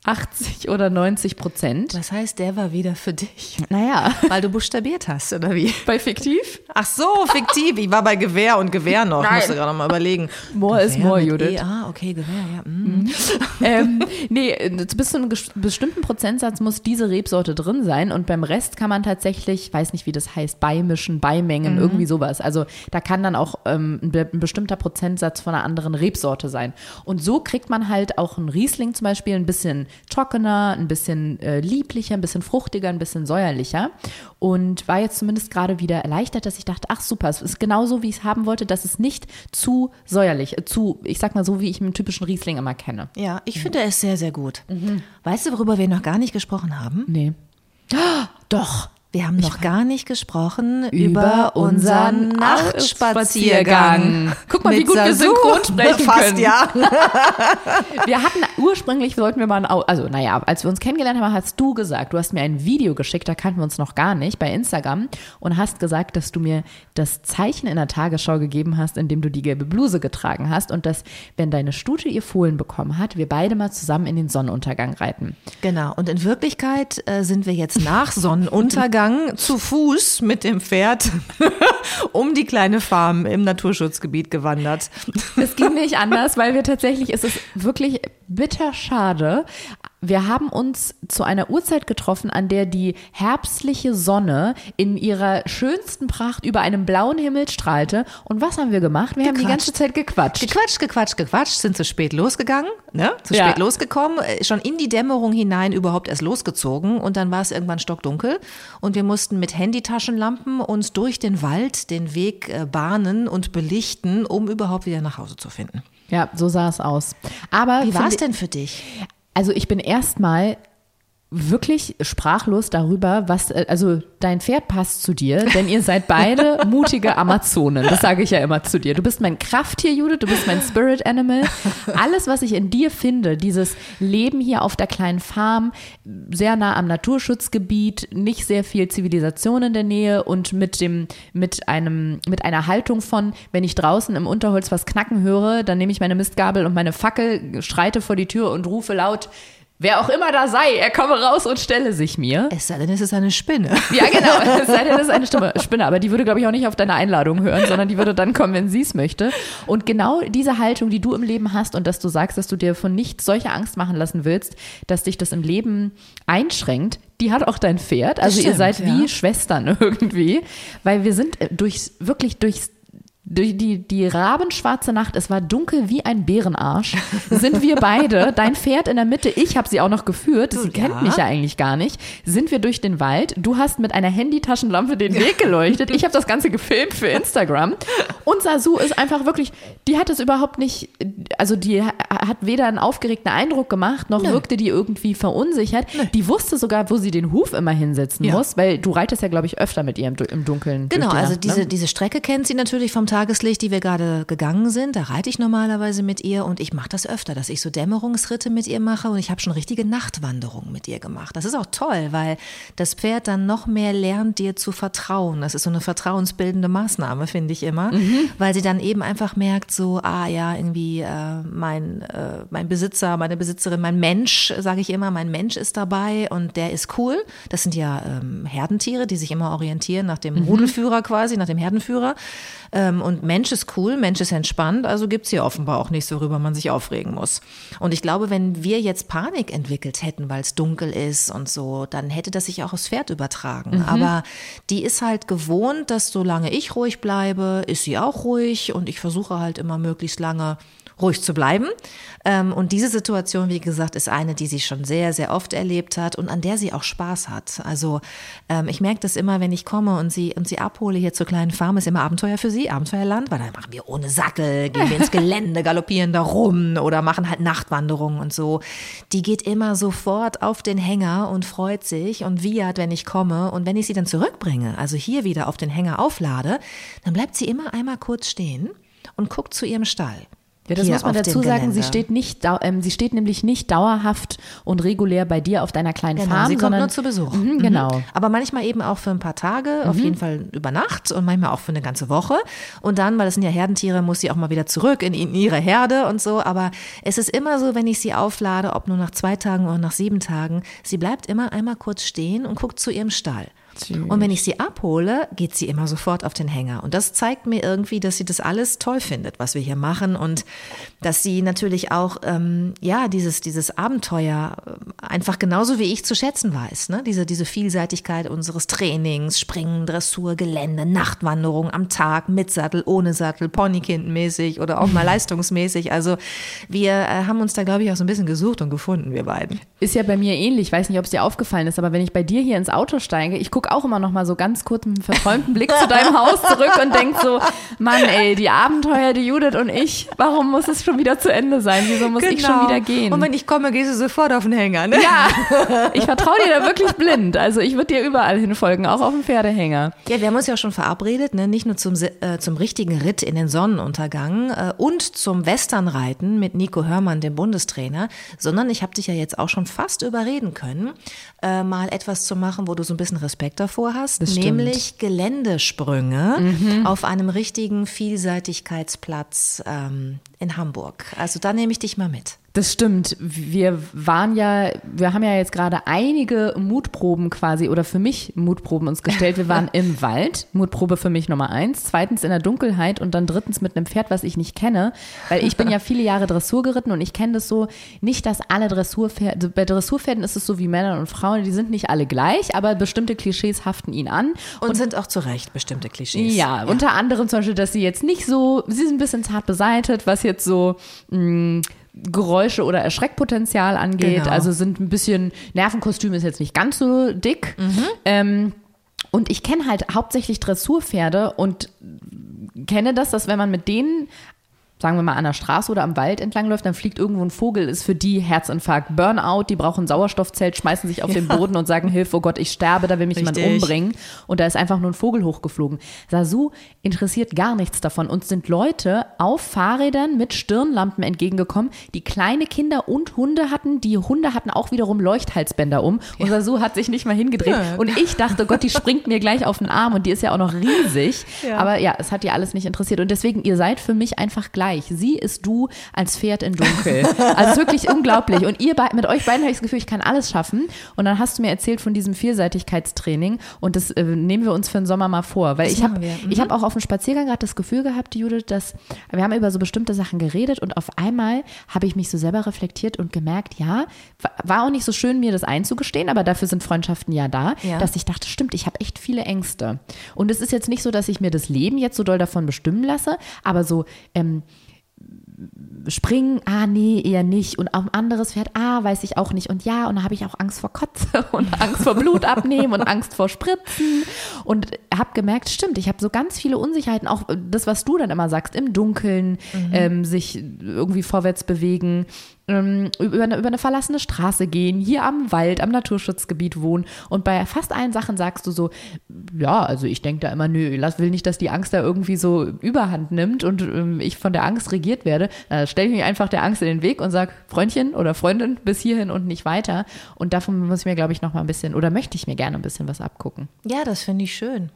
80 oder 90 Prozent. Was heißt, der war wieder für dich? Naja, Weil du buchstabiert hast, oder wie? bei fiktiv? Ach so, fiktiv. Ich war bei Gewehr und Gewehr noch. Nein. Musste gerade mal überlegen. More is Gewehr more, mit Judith. E. Ah, okay, Gewehr, ja. mm. ähm, nee, bis zu einem bestimmten Prozentsatz muss diese Rebsorte drin sein und beim Rest kann man tatsächlich, weiß nicht, wie das heißt, beimischen, beimengen, irgendwie sowas. Also da kann dann auch ähm, ein, be ein bestimmter Prozentsatz von einer anderen Rebsorte sein. Und so kriegt man halt auch einen Riesling zum Beispiel ein bisschen trockener, ein bisschen äh, lieblicher, ein bisschen fruchtiger, ein bisschen säuerlicher. Und war jetzt zumindest gerade wieder erleichtert, dass ich dachte, ach super, es ist genauso, wie ich es haben wollte, dass es nicht zu säuerlich, äh, zu, ich sag mal so, wie ich einen typischen Riesling immer kenne. Ja, ich finde er ist sehr, sehr gut. Weißt du, worüber wir noch gar nicht gesprochen haben? Nee. Doch. Wir haben noch gar nicht gesprochen Über über, unseren Nachtspaziergang. Guck mal, wie gut wir Sasu. synchron sprechen Fast, können. ja. Wir hatten ursprünglich, sollten wir mal, ein also naja, als wir uns kennengelernt haben, hast du gesagt, du hast mir ein Video geschickt, da kannten wir uns noch gar nicht, bei Instagram und hast gesagt, dass du mir das Zeichen in der Tagesschau gegeben hast, in dem du die gelbe Bluse getragen hast und dass, wenn deine Stute ihr Fohlen bekommen hat, wir beide mal zusammen in den Sonnenuntergang reiten. Genau. Und in Wirklichkeit äh, sind wir jetzt nach Sonnenuntergang zu Fuß mit dem Pferd um die kleine Farm im Naturschutzgebiet gewandert. Es ging nicht anders, weil wir tatsächlich, es ist wirklich bitter schade. Wir haben uns zu einer Uhrzeit getroffen, an der die herbstliche Sonne in ihrer schönsten Pracht über einem blauen Himmel strahlte. Und was haben wir gemacht? Wir haben die Gequatscht. ganze Zeit gequatscht. Gequatscht, gequatscht, gequatscht, sind zu spät losgegangen, ne? Zu Ja. spät losgekommen, äh, schon in die Dämmerung hinein überhaupt erst losgezogen und dann war es irgendwann stockdunkel und wir mussten mit Handytaschenlampen uns durch den Wald den Weg äh, bahnen und belichten, um überhaupt wieder nach Hause zu finden. Ja, so sah es aus. Aber Wie war es denn für dich? Also ich bin erstmal wirklich sprachlos darüber, was, äh, also dein Pferd passt zu dir, denn ihr seid beide mutige Amazonen. Das sage ich ja immer zu dir. Du bist mein Krafttier, Judith, du bist mein Spirit Animal. Alles, was ich in dir finde, dieses Leben hier auf der kleinen Farm, sehr nah am Naturschutzgebiet, nicht sehr viel Zivilisation in der Nähe und mit dem, mit einem, mit einer Haltung von, wenn ich draußen im Unterholz was knacken höre, dann nehme ich meine Mistgabel und meine Fackel, schreite vor die Tür und rufe laut, Wer auch immer da sei, er komme raus und stelle sich mir. Es sei denn, es ist eine Spinne. Ja, genau. Es sei denn, das ist eine Stimme, Spinne. Aber die würde, glaube ich, auch nicht auf deine Einladung hören, sondern die würde dann kommen, wenn sie es möchte. Und genau diese Haltung, die du im Leben hast und dass du sagst, dass du dir von nichts solche Angst machen lassen willst, dass dich das im Leben einschränkt, die hat auch dein Pferd. Also ihr stimmt, seid wie ja. Schwestern irgendwie. Weil wir sind äh, durchs, wirklich durchs durch die, die rabenschwarze Nacht, es war dunkel wie ein Bärenarsch, sind wir beide, dein Pferd in der Mitte, ich habe sie auch noch geführt, sie kennt Ja. mich ja eigentlich gar nicht, sind wir durch den Wald, du hast mit einer Handytaschenlampe den Weg geleuchtet, ich habe das Ganze gefilmt für Instagram und Sasu ist einfach wirklich, die hat es überhaupt nicht, also die ha- hat weder einen aufgeregten Eindruck gemacht, noch wirkte die irgendwie verunsichert, die wusste sogar, wo sie den Huf immer hinsetzen Ja. muss, weil du reitest ja, glaube ich, öfter mit ihr im, im Dunkeln. Genau, die also Nacht, ne? diese, diese Strecke kennt sie natürlich vom Tageslicht, die wir gerade gegangen sind. Da reite ich normalerweise mit ihr und ich mache das öfter, dass ich so Dämmerungsritte mit ihr mache und ich habe schon richtige Nachtwanderungen mit ihr gemacht. Das ist auch toll, weil das Pferd dann noch mehr lernt, dir zu vertrauen. Das ist so eine vertrauensbildende Maßnahme, finde ich immer, weil sie dann eben einfach merkt, so, ah ja, irgendwie äh, mein, äh, mein Besitzer, meine Besitzerin, mein Mensch, sage ich immer, mein Mensch ist dabei und der ist cool. Das sind ja ähm, Herdentiere, die sich immer orientieren nach dem Rudelführer quasi, nach dem Herdenführer. Ähm, und Mensch ist cool, Mensch ist entspannt, also gibt's hier offenbar auch nichts, worüber man sich aufregen muss. Und ich glaube, wenn wir jetzt Panik entwickelt hätten, weil es dunkel ist und so, dann hätte das sich auch aufs Pferd übertragen. Aber die ist halt gewohnt, dass solange ich ruhig bleibe, ist sie auch ruhig und ich versuche halt immer möglichst lange ruhig zu bleiben. Ähm, und diese Situation, wie gesagt, ist eine, die sie schon sehr, sehr oft erlebt hat und an der sie auch Spaß hat. Also ähm, ich merke das immer, wenn ich komme und sie, und sie abhole hier zur kleinen Farm, ist immer Abenteuer für sie, Abenteuerland, weil dann machen wir ohne Sattel, gehen wir ins Gelände, galoppieren da rum oder machen halt Nachtwanderungen und so. Die geht immer sofort auf den Hänger und freut sich und wiehert, wenn ich komme. Und wenn ich sie dann zurückbringe, also hier wieder auf den Hänger auflade, dann bleibt sie immer einmal kurz stehen und guckt zu ihrem Stall. Ja, das muss man dazu sagen. Sie steht nicht, ähm, sie steht nämlich nicht dauerhaft und regulär bei dir auf deiner kleinen Genau, Farm, sie kommt sondern nur zu Besuch. Mhm, genau. Mhm. Aber manchmal eben auch für ein paar Tage, auf jeden Fall über Nacht und manchmal auch für eine ganze Woche. Und dann, weil das sind ja Herdentiere, muss sie auch mal wieder zurück in, in ihre Herde und so. Aber es ist immer so, wenn ich sie auflade, ob nur nach zwei Tagen oder nach sieben Tagen, sie bleibt immer einmal kurz stehen und guckt zu ihrem Stall. Süß. Und wenn ich sie abhole, geht sie immer sofort auf den Hänger. Und das zeigt mir irgendwie, dass sie das alles toll findet, was wir hier machen. Und dass sie natürlich auch, ähm, ja, dieses, dieses Abenteuer äh, einfach genauso wie ich zu schätzen weiß. Ne? Diese, diese Vielseitigkeit unseres Trainings, Springen, Dressur, Gelände, Nachtwanderung am Tag, mit Sattel, ohne Sattel, Ponykindmäßig oder auch mal leistungsmäßig. Also wir äh, haben uns da, glaube ich, auch so ein bisschen gesucht und gefunden, wir beiden. Ist ja bei mir ähnlich. Ich weiß nicht, ob es dir aufgefallen ist, aber wenn ich bei dir hier ins Auto steige, ich gucke auch immer noch mal so ganz kurz mit einem verträumten Blick zu deinem Haus zurück und denk so, Mann, ey, die Abenteuer, die Judith und ich, warum muss es schon wieder zu Ende sein? Wieso muss ich schon wieder gehen? Genau. Und wenn ich komme, gehst du sofort auf den Hänger, ne? ja, ich vertraue dir da wirklich blind. Also ich würde dir überall hinfolgen, auch auf dem Pferdehänger. Ja, wir haben uns ja auch schon verabredet, ne? nicht nur zum, äh, zum richtigen Ritt in den Sonnenuntergang äh, und zum Westernreiten mit Nico Hörmann, dem Bundestrainer, sondern ich habe dich ja jetzt auch schon fast überreden können, äh, mal etwas zu machen, wo du so ein bisschen Respekt davor hast, Das stimmt. Mhm. nämlich Geländesprünge auf einem richtigen Vielseitigkeitsplatz ähm, in Hamburg. Also da nehme ich dich mal mit. Das stimmt. Wir waren ja, wir haben ja jetzt gerade einige Mutproben quasi oder für mich Mutproben uns gestellt. Wir waren im Wald, Mutprobe für mich Nummer eins, zweitens in der Dunkelheit und dann drittens mit einem Pferd, was ich nicht kenne, weil ich bin ja viele Jahre Dressur geritten und ich kenne das so, nicht, dass alle Dressurpferde, bei Dressurpferden ist es so wie Männern und Frauen, die sind nicht alle gleich, aber bestimmte Klischees haften ihnen an. Und, sind auch zu Recht bestimmte Klischees. Ja, unter anderem zum Beispiel, dass sie jetzt nicht so, sie sind ein bisschen zart beseitet, was jetzt so mh, Geräusche oder Erschreckpotenzial angeht. Genau. Also sind ein bisschen, Nervenkostüm ist jetzt nicht ganz so dick. Ähm, und ich kenne halt hauptsächlich Dressurpferde und kenne das, dass wenn man mit denen sagen wir mal an der Straße oder am Wald entlang läuft, dann fliegt irgendwo ein Vogel, ist für die Herzinfarkt, Burnout, die brauchen Sauerstoffzelt, schmeißen sich auf den Boden und sagen, Hilfe, oh Gott, ich sterbe, da will mich jemand Richtig. umbringen. Und da ist einfach nur ein Vogel hochgeflogen. Sasu interessiert gar nichts davon. Uns sind Leute auf Fahrrädern mit Stirnlampen entgegengekommen, die kleine Kinder und Hunde hatten. Die Hunde hatten auch wiederum Leuchthalsbänder um. Und Sasu hat sich nicht mal hingedreht. Und ich dachte, oh Gott, die springt mir gleich auf den Arm und die ist ja auch noch riesig. Aber ja, es hat ihr alles nicht interessiert. Und deswegen, ihr seid für mich einfach gleich. Sie ist du als Pferd in Dunkel. Also wirklich unglaublich. Und ihr mit euch beiden habe ich das Gefühl, ich kann alles schaffen. Und dann hast du mir erzählt von diesem Vielseitigkeitstraining und das äh, nehmen wir uns für den Sommer mal vor. Weil Das ich habe. Mhm. ich hab auch auf dem Spaziergang gerade das Gefühl gehabt, Judith, dass wir haben über so bestimmte Sachen geredet und auf einmal habe ich mich so selber reflektiert und gemerkt, ja, wa- war auch nicht so schön, mir das einzugestehen, aber dafür sind Freundschaften ja da, Ja. dass ich dachte, stimmt, ich habe echt viele Ängste. Und es ist jetzt nicht so, dass ich mir das Leben jetzt so doll davon bestimmen lasse, aber so, ähm, springen, ah nee, eher nicht. Und auf ein anderes Pferd, ah, weiß ich auch nicht. Und ja, und da habe ich auch Angst vor Kotze und Angst vor Blut abnehmen und Angst vor Spritzen. Und habe gemerkt, stimmt, ich habe so ganz viele Unsicherheiten, auch das, was du dann immer sagst, im Dunkeln, ähm, sich irgendwie vorwärts bewegen, über, eine, über eine verlassene Straße gehen, hier am Wald, am Naturschutzgebiet wohnen. Und bei fast allen Sachen sagst du so, ja, also ich denke da immer, nö, lass, will nicht, dass die Angst da irgendwie so überhand nimmt und ähm, ich von der Angst regiert werde. Da stelle ich mich einfach der Angst in den Weg und sag, Freundchen oder Freundin, bis hierhin und nicht weiter. Und davon muss ich mir, glaube ich, noch mal ein bisschen, oder möchte ich mir gerne ein bisschen was abgucken. Ja, das finde ich schön.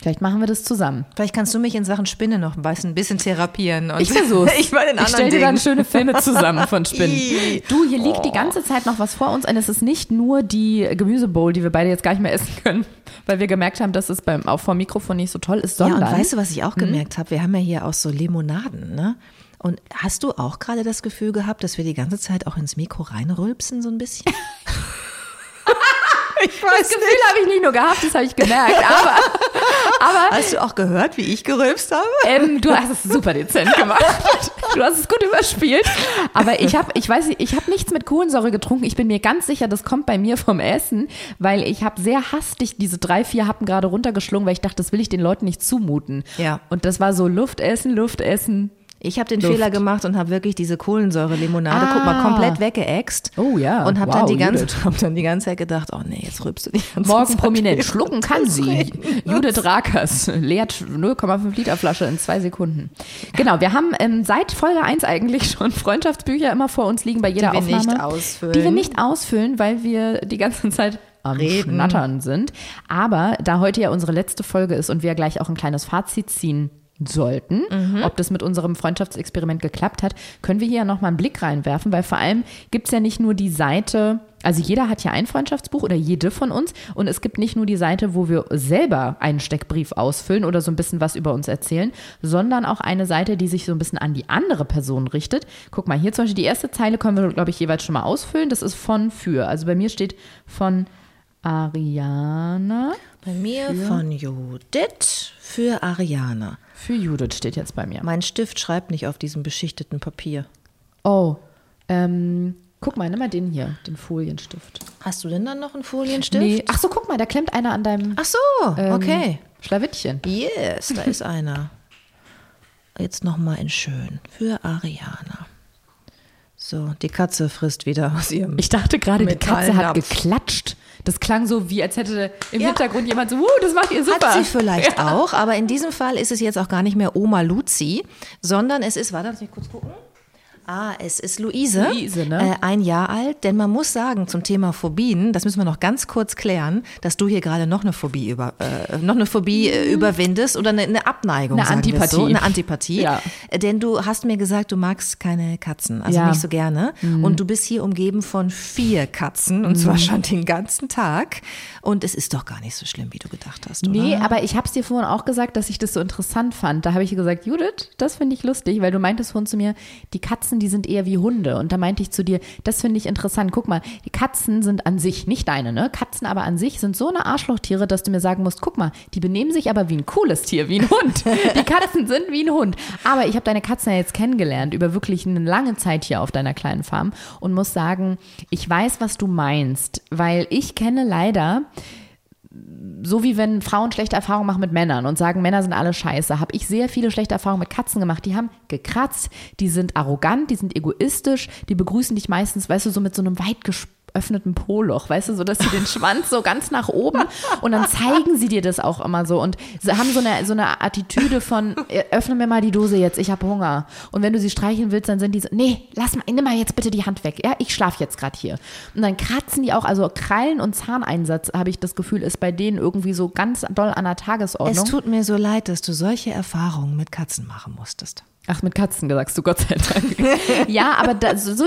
Vielleicht machen wir das zusammen. Vielleicht kannst du mich in Sachen Spinne noch ein bisschen, therapieren. Und Ich versuch's. ich Ich anderen stell dir dann schöne Filme zusammen von Spinnen. Du, hier liegt die ganze Zeit noch was vor uns und es ist nicht nur die Gemüsebowl, die wir beide jetzt gar nicht mehr essen können, weil wir gemerkt haben, dass es beim auch vom Mikrofon nicht so toll ist, Ja, sondern und weißt du, was ich auch gemerkt habe? Wir haben ja hier auch so Limonaden, ne? Und hast du auch gerade das Gefühl gehabt, dass wir die ganze Zeit auch ins Mikro reinrülpsen, so ein bisschen? ich weiß das Gefühl habe ich nicht nur gehabt, das habe ich gemerkt, aber, aber Hast du auch gehört, wie ich gerülpst habe? ähm, du hast es super dezent gemacht. du hast es gut überspielt. Aber ich habe, ich weiß nicht, ich habe nichts mit Kohlensäure getrunken. Ich bin mir ganz sicher, das kommt bei mir vom Essen, weil ich habe sehr hastig diese drei, vier Happen gerade runtergeschlungen, weil ich dachte, das will ich den Leuten nicht zumuten. Ja. Und das war so Luft essen, Luft essen. Ich habe den Luft. Fehler gemacht und habe wirklich diese Kohlensäure-Limonade, guck mal, Ah. komplett weggeäxt. Oh ja, Und habe wow, dann, die ganze- hab dann die ganze Zeit gedacht, oh nee, jetzt rülpst du die ganze Morgen prominent. Schlucken kann sie. Judith Rakers leert 0,5 Liter Flasche in zwei Sekunden. Genau, wir haben ähm, seit Folge 1 eigentlich schon Freundschaftsbücher immer vor uns liegen bei jeder wir Aufnahme. nicht ausfüllen. Die wir nicht ausfüllen, weil wir die ganze Zeit am Reden. Schnattern sind. Aber da heute ja unsere letzte Folge ist und wir gleich auch ein kleines Fazit ziehen sollten, ob das mit unserem Freundschaftsexperiment geklappt hat, können wir hier ja nochmal einen Blick reinwerfen, weil vor allem gibt es ja nicht nur die Seite, also jeder hat ja ein Freundschaftsbuch oder jede von uns und es gibt nicht nur die Seite, wo wir selber einen Steckbrief ausfüllen oder so ein bisschen was über uns erzählen, sondern auch eine Seite, die sich so ein bisschen an die andere Person richtet. Guck mal, hier zum Beispiel die erste Zeile können wir, glaube ich, jeweils schon mal ausfüllen. Das ist von für. Also bei mir steht von Ariana. Bei mir von Judith für Ariana. Für Judith steht jetzt bei mir. Mein Stift schreibt nicht auf diesem beschichteten Papier. Oh, ähm, guck mal, nimm mal den hier, den Folienstift. Hast du denn dann noch einen Folienstift? Nee, ach so, guck mal, da klemmt einer an deinem Ach so, ähm, okay. Schlawittchen. Yes, da ist einer. Jetzt nochmal in schön für Ariana. So, die Katze frisst wieder aus ihrem. Ich dachte gerade, die Katze hat geklatscht. Das klang so, wie als hätte im Ja. Hintergrund jemand so, uh, das macht ihr super. Hat sie vielleicht auch, aber in diesem Fall ist es jetzt auch gar nicht mehr Oma Luzi, sondern es ist, warte, lass mich kurz gucken. Ah, es ist Luise, Luise, ne? äh, ein Jahr alt, denn man muss sagen zum Thema Phobien, das müssen wir noch ganz kurz klären, dass du hier gerade noch eine Phobie über, äh, noch eine Phobie äh, überwindest oder eine, eine Abneigung, Eine sagen wir es so, Antipathie. eine Antipathie, Ja. Äh, denn du hast mir gesagt, du magst keine Katzen, also Ja. Mhm. nicht so gerne und du bist hier umgeben von vier Katzen und zwar schon den ganzen Tag und es ist doch gar nicht so schlimm, wie du gedacht hast, oder? Nee, aber ich habe es dir vorhin auch gesagt, dass ich das so interessant fand. Da habe ich gesagt, Judith, das finde ich lustig, weil du meintest vorhin zu mir, die Katzen, die sind eher wie Hunde. Und da meinte ich zu dir, das finde ich interessant. Guck mal, die Katzen sind an sich, nicht deine, ne? Katzen aber an sich sind so eine Arschlochtiere, dass du mir sagen musst, guck mal, die benehmen sich aber wie ein cooles Tier, wie ein Hund. Die Katzen sind wie ein Hund. Aber ich habe deine Katzen ja jetzt kennengelernt, über wirklich eine lange Zeit hier auf deiner kleinen Farm und muss sagen, ich weiß, was du meinst, weil ich kenne leider so wie wenn Frauen schlechte Erfahrungen machen mit Männern und sagen, Männer sind alle scheiße, habe ich sehr viele schlechte Erfahrungen mit Katzen gemacht. Die haben gekratzt, die sind arrogant, die sind egoistisch, die begrüßen dich meistens, weißt du, so mit so einem weit geöffneten Po-Loch, weißt du, so dass sie den Schwanz so ganz nach oben und dann zeigen sie dir das auch immer so und sie haben so eine, so eine Attitüde von, öffne mir mal die Dose jetzt, ich habe Hunger. Und wenn du sie streicheln willst, dann sind die so, nee, lass mal, nimm mal jetzt bitte die Hand weg, ja, ich schlafe jetzt gerade hier. Und dann kratzen die auch, also Krallen- und Zahneinsatz, habe ich das Gefühl, ist bei denen irgendwie so ganz doll an der Es Tagesordnung. tut mir so leid, dass du solche Erfahrungen mit Katzen machen musstest. Ach, mit Katzen sagst du, Gott sei Dank. ja, aber da, so, so,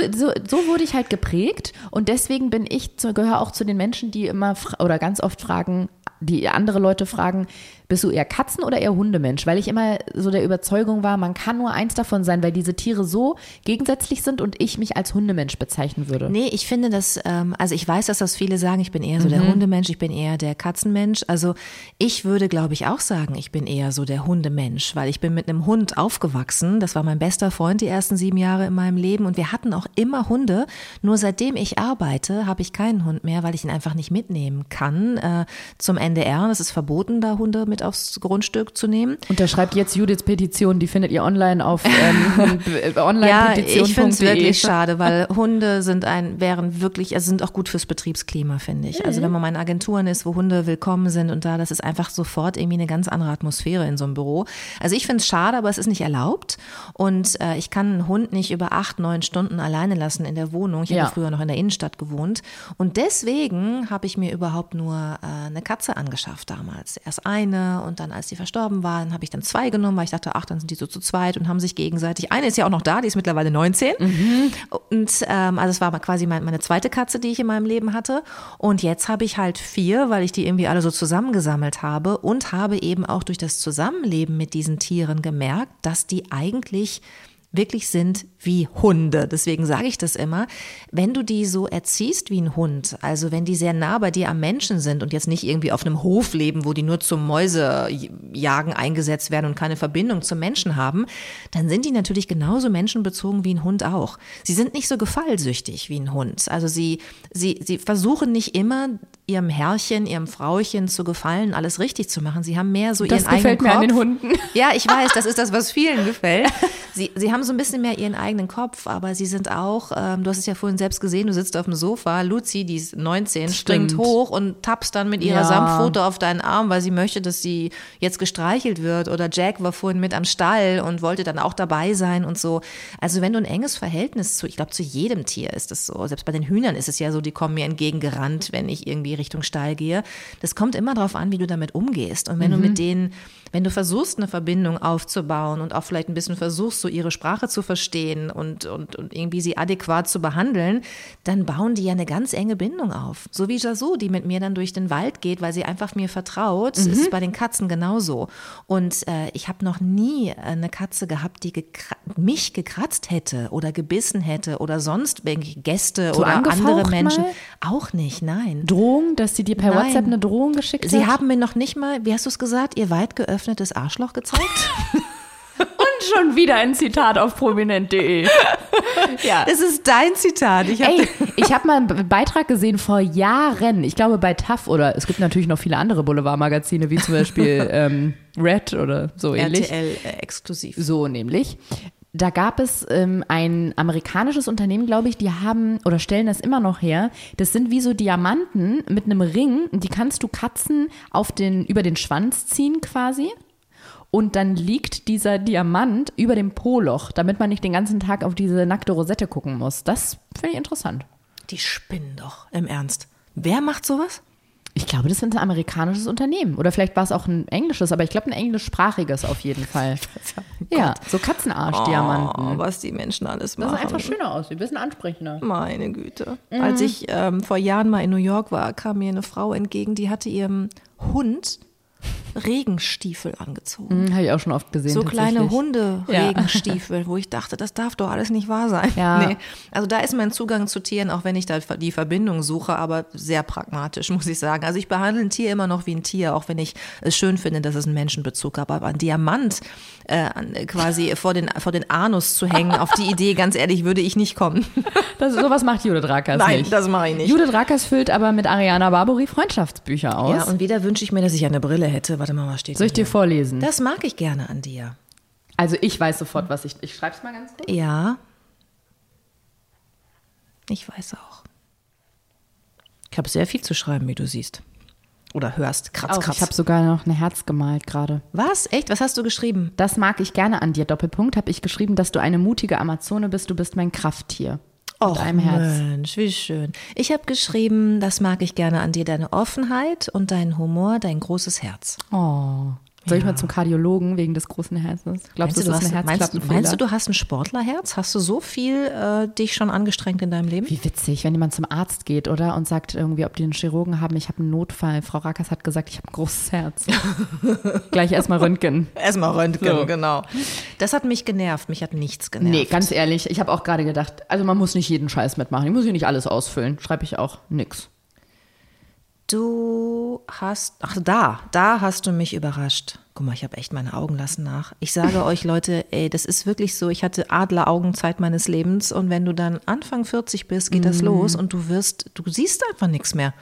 so wurde ich halt geprägt und deswegen bin ich, gehöre auch zu den Menschen, die immer oder ganz oft fragen, die andere Leute fragen, bist du eher Katzen- oder eher Hundemensch? Weil ich immer so der Überzeugung war, man kann nur eins davon sein, weil diese Tiere so gegensätzlich sind und ich mich als Hundemensch bezeichnen würde. Nee, ich finde das, ähm, also ich weiß, dass das viele sagen, ich bin eher so der Mhm. Hundemensch, ich bin eher der Katzenmensch. Also ich würde, glaube ich, auch sagen, ich bin eher so der Hundemensch, weil ich bin mit einem Hund aufgewachsen. Das war mein bester Freund die ersten sieben Jahre in meinem Leben und wir hatten auch immer Hunde. Nur seitdem ich arbeite, habe ich keinen Hund mehr, weil ich ihn einfach nicht mitnehmen kann äh, zum NDR. Das ist verboten, da Hunde mit aufs Grundstück zu nehmen. Unterschreibt jetzt Judiths Petition, die findet ihr online auf ähm, b- Ja, ich finde es wirklich schade, weil Hunde sind ein, wären wirklich, also sind auch gut fürs Betriebsklima, finde ich. Also wenn man mal in Agenturen ist, wo Hunde willkommen sind und da, das ist einfach sofort irgendwie eine ganz andere Atmosphäre in so einem Büro. Also ich finde es schade, aber es ist nicht erlaubt. Und äh, ich kann einen Hund nicht über acht, neun Stunden alleine lassen in der Wohnung. Ich Ja. habe früher noch in der Innenstadt gewohnt. Und deswegen habe ich mir überhaupt nur äh, eine Katze angeschafft damals. Erst eine und dann, als die verstorben waren, habe ich dann zwei genommen, weil ich dachte, ach, dann sind die so zu zweit und haben sich gegenseitig. Eine ist ja auch noch da, die ist mittlerweile 19. Und ähm, also es war quasi mein, meine zweite Katze, die ich in meinem Leben hatte. Und jetzt habe ich halt vier, weil ich die irgendwie alle so zusammengesammelt habe und habe eben auch durch das Zusammenleben mit diesen Tieren gemerkt, dass die eigentlich wirklich sind wie Hunde. Deswegen sage ich das immer. Wenn du die so erziehst wie ein Hund, also wenn die sehr nah bei dir am Menschen sind und jetzt nicht irgendwie auf einem Hof leben, wo die nur zum Mäusejagen eingesetzt werden und keine Verbindung zum Menschen haben, dann sind die natürlich genauso menschenbezogen wie ein Hund auch. Sie sind nicht so gefallsüchtig wie ein Hund. Also sie, sie, sie versuchen nicht immer ihrem Herrchen, ihrem Frauchen zu gefallen, alles richtig zu machen. Sie haben mehr so Das ihren eigenen gefällt mir Kopf. an den Hunden. Ja, ich weiß, das ist das, was vielen gefällt. Sie, sie haben so ein bisschen mehr ihren eigenen Kopf, aber sie sind auch, ähm, du hast es ja vorhin selbst gesehen, du sitzt auf dem Sofa, Luzi, die ist 19, springt Stimmt. hoch und tappst dann mit ihrer Ja. Samtpfote auf deinen Arm, weil sie möchte, dass sie jetzt gestreichelt wird. Oder Jack war vorhin mit am Stall und wollte dann auch dabei sein und so. Also wenn du ein enges Verhältnis zu, ich glaube, zu jedem Tier ist es so. Selbst bei den Hühnern ist es ja so, die kommen mir entgegengerannt, wenn ich irgendwie Richtung Stall gehe. Das kommt immer darauf an, wie du damit umgehst. Und wenn du mit denen, wenn du versuchst, eine Verbindung aufzubauen und auch vielleicht ein bisschen versuchst, so ihre Sprache zu verstehen und, und, und irgendwie sie adäquat zu behandeln, dann bauen die ja eine ganz enge Bindung auf. So wie Jasou, die mit mir dann durch den Wald geht, weil sie einfach mir vertraut. Mhm. Ist bei den Katzen genauso. Und äh, ich habe noch nie eine Katze gehabt, die gekra mich gekratzt hätte oder gebissen hätte oder sonst Gäste So oder andere Menschen. mal? Auch nicht, nein. Drohung, dass sie dir per Nein. WhatsApp eine Drohung geschickt hat? Sie haben mir noch nicht mal, wie hast du es gesagt, ihr weit geöffnetes Arschloch gezeigt? Und schon wieder ein Zitat auf prominent.de. ja. Es ist dein Zitat. Ich hab habe mal einen Beitrag gesehen vor Jahren, ich glaube bei TAF oder es gibt natürlich noch viele andere Boulevardmagazine, wie zum Beispiel ähm, Red oder so ähnlich. RTL äh, exklusiv. So nämlich. Da gab es ähm, ein amerikanisches Unternehmen, glaube ich, die haben oder stellen das immer noch her. Das sind wie so Diamanten mit einem Ring. Die kannst du Katzen auf den, über den Schwanz ziehen quasi. Und dann liegt dieser Diamant über dem Po-Loch, damit man nicht den ganzen Tag auf diese nackte Rosette gucken muss. Das finde ich interessant. Die spinnen doch, im Ernst. Wer macht sowas? Ich glaube, das ist ein amerikanisches Unternehmen. Oder vielleicht war es auch ein englisches, aber ich glaube ein englischsprachiges auf jeden Fall. ja, so Katzenarsch-Diamanten. Oh, was die Menschen alles das machen. sah einfach schöner aus, ein bisschen ansprechender. Meine Güte. Als ich ähm, vor Jahren mal in New York war, kam mir eine Frau entgegen, die hatte ihrem Hund Regenstiefel angezogen. Hm, Habe ich auch schon oft gesehen. So kleine. Hunde-Regenstiefel, wo ich dachte, das darf doch alles nicht wahr sein. Ja. Nee. Also da ist mein Zugang zu Tieren, auch wenn ich da die Verbindung suche, aber sehr pragmatisch, muss ich sagen. Also ich behandle ein Tier immer noch wie ein Tier, auch wenn ich es schön finde, dass es einen Menschenbezug hat. Aber ein Diamant äh, quasi vor den, vor den Anus zu hängen, auf die Idee, ganz ehrlich, würde ich nicht kommen. Das, sowas macht Judith Rakers Nein, nicht. das mache ich nicht. Judith Rakers füllt aber mit Ariana Barbori Freundschaftsbücher aus. Ja, und wieder wünsche ich mir, dass ich eine Brille hätte. Warte mal, was steht Soll ich dir vorlesen? Das mag ich gerne an dir. also ich weiß sofort, was ich. Ich schreibe es mal ganz kurz. Ja. Ich weiß auch. Ich habe sehr viel zu schreiben, wie du siehst. Oder hörst. Kratz, Auch, kratz. ich habe sogar noch ein Herz gemalt gerade. Was? Echt? Was hast du geschrieben? Das mag ich gerne an dir. Doppelpunkt habe ich geschrieben, dass du eine mutige Amazone bist. Du bist mein Krafttier. Mit einem Herz. Mensch, wie schön. Ich habe geschrieben, das mag ich gerne an dir, deine Offenheit und deinen Humor, dein großes Herz. Oh. Soll ich mal zum Kardiologen wegen des großen Herzens? Glaubst du, Meinst du, du ist hast, ein meinst, meinst du, du hast ein Sportlerherz? Hast du so viel äh, dich schon angestrengt in deinem Leben? Wie witzig, wenn jemand zum Arzt geht, oder? Und sagt irgendwie, ob die einen Chirurgen haben, ich habe einen Notfall. Frau Rackers hat gesagt, ich habe ein großes Herz. Gleich erstmal Röntgen. Erstmal Röntgen, So. genau. Das hat mich genervt. Mich hat nichts genervt. Nee, ganz ehrlich, ich habe auch gerade gedacht, also man muss nicht jeden Scheiß mitmachen. Ich muss hier nicht alles ausfüllen. Schreibe ich auch nix. Du hast, ach da, da hast du mich überrascht. Guck mal, ich habe echt meine Augen lassen nach. Ich sage euch Leute, ey, das ist wirklich so, ich hatte Adleraugenzeit meines Lebens und wenn du dann Anfang 40 bist, geht das los und du wirst, du siehst einfach nichts mehr.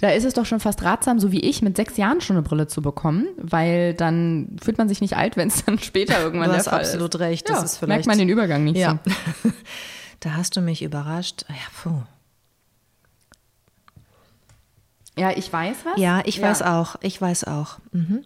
Da ist es doch schon fast ratsam, so wie ich, mit sechs Jahren schon eine Brille zu bekommen, weil dann fühlt man sich nicht alt, wenn es dann später irgendwann Du der hast Fall absolut ist. recht, Ja, das ist vielleicht- merkt man den Übergang nicht Ja. so. Da hast du mich überrascht. Ja, puh. Ja, ich weiß was. ja ich weiß auch, ich weiß auch. Mhm.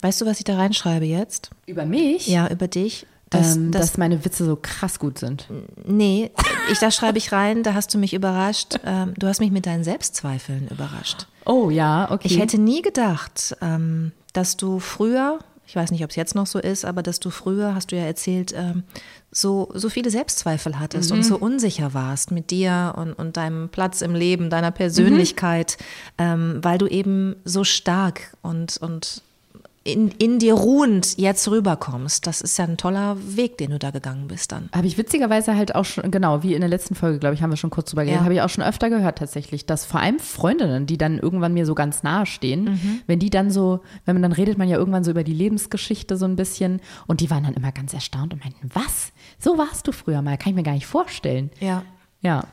Weißt du, was ich da reinschreibe jetzt? Über mich? Ja, über dich. dass, Das, ähm, das, dass meine Witze so krass gut sind. Nee, ich, da schreibe ich rein, da hast du mich überrascht. Ähm, du hast mich mit deinen Selbstzweifeln überrascht. Oh ja, okay. Ich hätte nie gedacht, ähm, dass du früher, ich weiß nicht, ob es jetzt noch so ist, aber dass du früher, hast du ja erzählt, ähm, so, so viele Selbstzweifel hattest und so unsicher warst mit dir und, und deinem Platz im Leben, deiner Persönlichkeit, ähm, weil du eben so stark und, und in, in dir ruhend jetzt rüberkommst. Das ist ja ein toller Weg, den du da gegangen bist dann. Habe ich witzigerweise halt auch schon, genau, wie in der letzten Folge, glaube ich, haben wir schon kurz drüber geredet, Ja. habe ich auch schon öfter gehört tatsächlich, dass vor allem Freundinnen, die dann irgendwann mir so ganz nahe stehen, Mhm. wenn die dann so, wenn man dann redet man ja irgendwann so über die Lebensgeschichte so ein bisschen und die waren dann immer ganz erstaunt und meinten, was? So warst du früher mal, kann ich mir gar nicht vorstellen. Ja. Ja,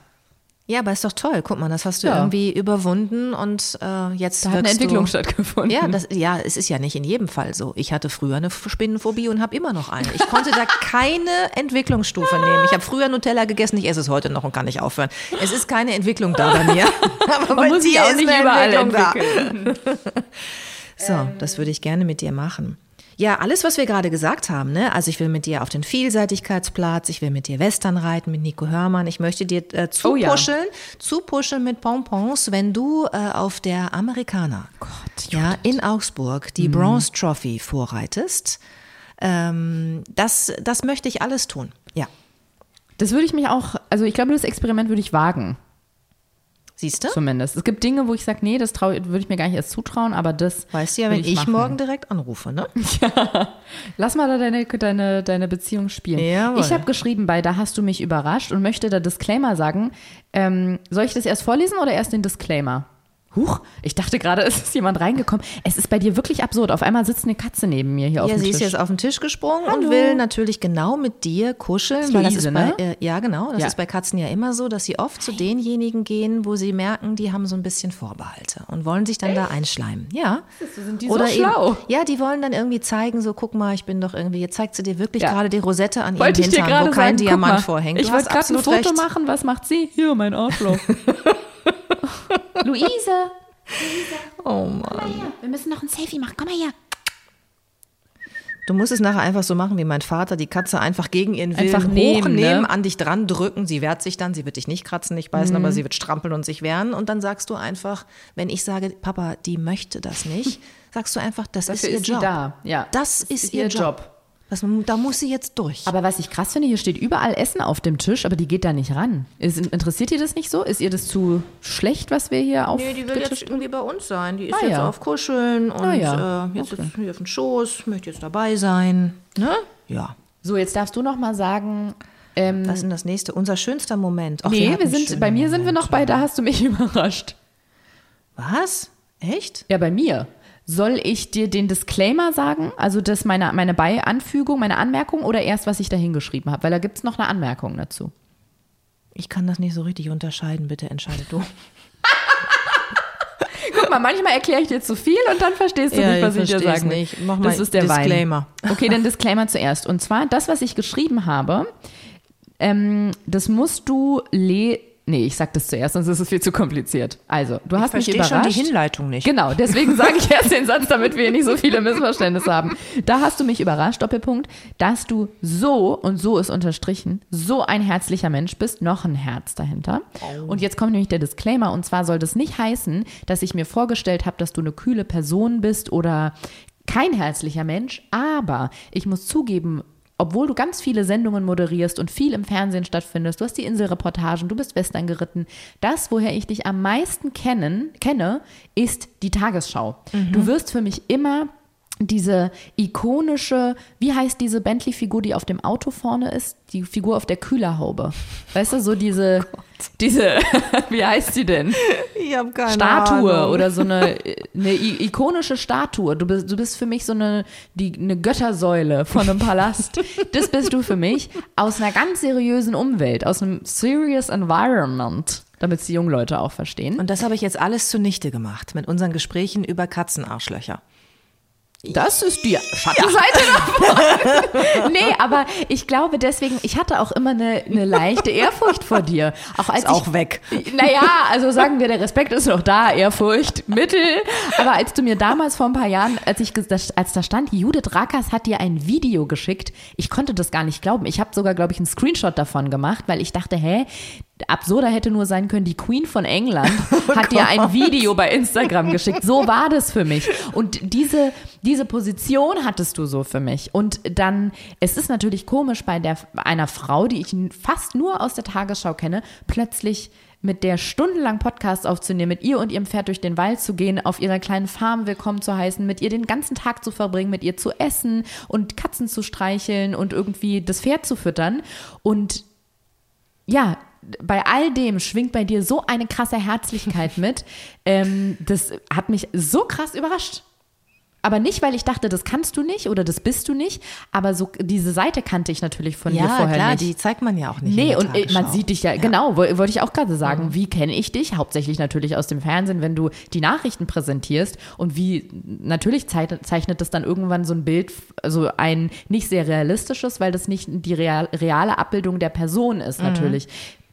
Ja, aber ist doch toll. Guck mal, das hast du Ja. irgendwie überwunden und äh, jetzt da hat eine Entwicklung du, stattgefunden. Ja, das, ja, es ist ja nicht in jedem Fall so. Ich hatte früher eine Spinnenphobie und habe immer noch eine. Ich konnte da keine Entwicklungsstufe nehmen. Ich habe früher Nutella gegessen, ich esse es heute noch und kann nicht aufhören. Es ist keine Entwicklung da bei mir. Aber bei man muss dir auch ist nicht eine überall Entwicklung da. entwickeln. So, das würde ich gerne mit dir machen. Ja, alles, was wir gerade gesagt haben, ne? Also ich will mit dir auf den Vielseitigkeitsplatz, ich will mit dir Western reiten mit Nico Hörmann, ich möchte dir äh, Oh ja. zupuscheln, zupuscheln mit Pompons, wenn du äh, auf der Amerikaner ja, in Augsburg die Bronze Trophy vorreitest. Ähm, das, das möchte ich alles tun. Ja. Das würde ich mich auch, also ich glaube, das Experiment würde ich wagen, Siehst du? zumindest. Es gibt Dinge, wo ich sage, nee, das würde ich mir gar nicht erst zutrauen, aber das. Weißt du ja, wenn ich, machen. morgen direkt anrufe, ne? Lass mal da deine, deine, deine Beziehung spielen. Jawohl. Ich habe geschrieben bei Da hast du mich überrascht und möchte da Disclaimer sagen. Ähm, soll ich das erst vorlesen oder erst den Disclaimer? Huch, ich dachte gerade, es ist jemand reingekommen. Es ist bei dir wirklich absurd. Auf einmal sitzt eine Katze neben mir hier auf Ja, dem sie Tisch. ist jetzt auf den Tisch gesprungen und Hallo. will natürlich genau mit dir kuscheln. ist weil das ist bei, ne? äh, ja, genau. Das Ja. ist bei Katzen ja immer so, dass sie oft zu denjenigen gehen, wo sie merken, die haben so ein bisschen Vorbehalte und wollen sich dann da einschleimen. Ja. sind die so schlau? Eben, ja, die wollen dann irgendwie zeigen, so guck mal, ich bin doch irgendwie, jetzt zeigt sie dir wirklich Ja. gerade die Rosette an ihrem Wollte dir Hintern, wo kein sagen, Diamant vorhängt. Ich wollte gerade ein Foto recht. machen. Was macht sie? Hier, mein Arschloch. Luise, Oh Mann. wir müssen noch ein Selfie machen. Komm mal her. Du musst es nachher einfach so machen wie mein Vater, die Katze einfach gegen ihren Willen Einfach nehmen, hochnehmen, ne? an dich dran drücken. Sie wehrt sich dann, sie wird dich nicht kratzen, nicht beißen, Mhm. aber sie wird strampeln und sich wehren. Und dann sagst du einfach, wenn ich sage, Papa, die möchte das nicht, sagst du einfach, das Dafür ist ihr ist sie Job. da, ja. Das, ist ihr Job. Das, da muss sie jetzt durch. Aber was ich krass finde, hier steht überall Essen auf dem Tisch, aber die geht da nicht ran. Ist, interessiert ihr das nicht so? Ist ihr das zu schlecht, was wir hier auf Nee, die will jetzt irgendwie bei uns sein. Die ist Ah, jetzt ja. auf Kuscheln und Ah, ja. äh, jetzt ist hier auf dem Schoß, möchte jetzt dabei sein. Ne? Ja. So, jetzt darfst du noch mal sagen. Ähm, Was ist denn das nächste? Unser schönster Moment. Ach, nee, wir sind, bei mir sind wir Moment. noch bei, da hast du mich überrascht. Was? Echt? Ja, bei mir. Soll ich dir den Disclaimer sagen? Also das meine, meine Beianfügung, meine Anmerkung oder erst, was ich da hingeschrieben habe? Weil da gibt es noch eine Anmerkung dazu. Ich kann das nicht so richtig unterscheiden, bitte entscheide du. Guck mal, manchmal erkläre ich dir zu viel und dann verstehst du Ja, nicht, was ich ich dir sagen will. Mach mal das ist der Disclaimer. Wein. Okay, dann Disclaimer zuerst. Und zwar, das, was ich geschrieben habe, ähm, das musst du le... Nee, ich sag das zuerst, sonst ist es viel zu kompliziert. Also, du hast mich verstehe überrascht. schon die Hinleitung nicht. Genau, deswegen sage ich erst den Satz, damit wir nicht so viele Missverständnisse haben. Da hast du mich überrascht, Doppelpunkt, dass du so, und so ist unterstrichen, so ein herzlicher Mensch bist, noch ein Herz dahinter. Und jetzt kommt nämlich der Disclaimer, und zwar soll das nicht heißen, dass ich mir vorgestellt habe, dass du eine kühle Person bist oder kein herzlicher Mensch, aber ich muss zugeben, obwohl du ganz viele Sendungen moderierst und viel im Fernsehen stattfindest, du hast die Inselreportagen, du bist Western geritten, das, woher ich dich am meisten kennen, kenne, ist die Tagesschau. Du wirst für mich immer diese ikonische, wie heißt diese Bentley-Figur, die auf dem Auto vorne ist? Die Figur auf der Kühlerhaube. Weißt du, so diese, diese, wie heißt sie denn? Ich habe keine Statue oder so eine, eine ikonische Statue. Du bist, du bist für mich so eine, die, eine Göttersäule von einem Palast. Das bist du für mich aus einer ganz seriösen Umwelt, aus einem serious environment, damit es die jungen Leute auch verstehen. Und das habe ich jetzt alles zunichte gemacht mit unseren Gesprächen über Katzenarschlöcher. Das ist die Schattenseite davon. nee, aber ich glaube deswegen, ich hatte auch immer eine, eine leichte Ehrfurcht vor dir. Auch als Ist auch ich, weg. Naja, also sagen wir, der Respekt ist noch da, Ehrfurcht, Mittel. Aber als du mir damals vor ein paar Jahren, als ich als da stand, Judith Rackers hat dir ein Video geschickt, ich konnte das gar nicht glauben. Ich habe sogar, glaube ich, einen Screenshot davon gemacht, weil ich dachte, hä, absurder hätte nur sein können, die Queen von England hat dir ein Video bei Instagram geschickt. So war das für mich. Und diese, diese Position hattest du so für mich. Und dann, es ist natürlich komisch bei der, einer Frau, die ich fast nur aus der Tagesschau kenne, plötzlich mit der stundenlang Podcasts aufzunehmen, mit ihr und ihrem Pferd durch den Wald zu gehen, auf ihrer kleinen Farm willkommen zu heißen, mit ihr den ganzen Tag zu verbringen, mit ihr zu essen und Katzen zu streicheln und irgendwie das Pferd zu füttern. Und ja, bei all dem schwingt bei dir so eine krasse Herzlichkeit mit. Ähm, das hat mich so krass überrascht. Aber nicht, weil ich dachte, das kannst du nicht oder das bist du nicht, aber so diese Seite kannte ich natürlich von dir Ja, vorher klar, nicht. die zeigt man ja auch nicht. Nee, und äh, man sieht dich ja, genau, woll- wollte ich auch gerade sagen. Wie kenne ich dich? Hauptsächlich natürlich aus dem Fernsehen, wenn du die Nachrichten präsentierst. Und wie, natürlich zei- zeichnet das dann irgendwann so ein Bild, also ein nicht sehr realistisches, weil das nicht die real, reale Abbildung der Person ist, natürlich.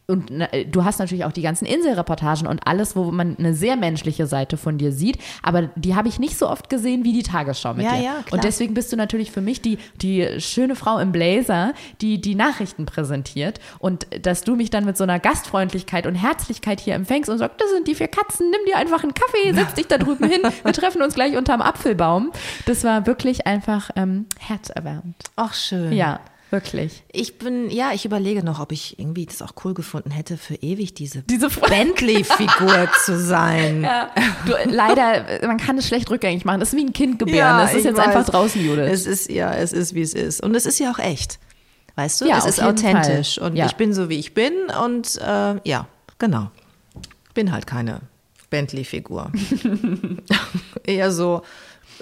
Und äh, du hast natürlich auch die ganzen Inselreportagen und alles, wo man eine sehr menschliche Seite von dir sieht. Aber die habe ich nicht so oft gesehen wie die Tagesschau mit Ja, dir. ja, klar. Und deswegen bist du natürlich für mich die, die schöne Frau im Blazer, die die Nachrichten präsentiert. Und dass du mich dann mit so einer Gastfreundlichkeit und Herzlichkeit hier empfängst und sagst, das sind die vier Katzen, nimm dir einfach einen Kaffee, setz dich da drüben hin, wir treffen uns gleich unterm Apfelbaum. Das war wirklich einfach ähm, herzerwärmend. Ach, schön. Ja, wirklich. Ich bin, ja, ich überlege noch, ob ich irgendwie das auch cool gefunden hätte, für ewig diese, Diese Bentley-Figur zu sein. Ja, du, leider, man kann es schlecht rückgängig machen. Das ist wie ein Kind gebären. das ist jetzt weiß. einfach draußen, Judith. Es ist, ja, es ist, wie es ist. Und es ist ja auch echt. Weißt du, Ja, es ist authentisch. Fall. Und Ja. ich bin so, wie ich bin. Und äh, ja, genau. Bin halt keine Bentley-Figur. Eher so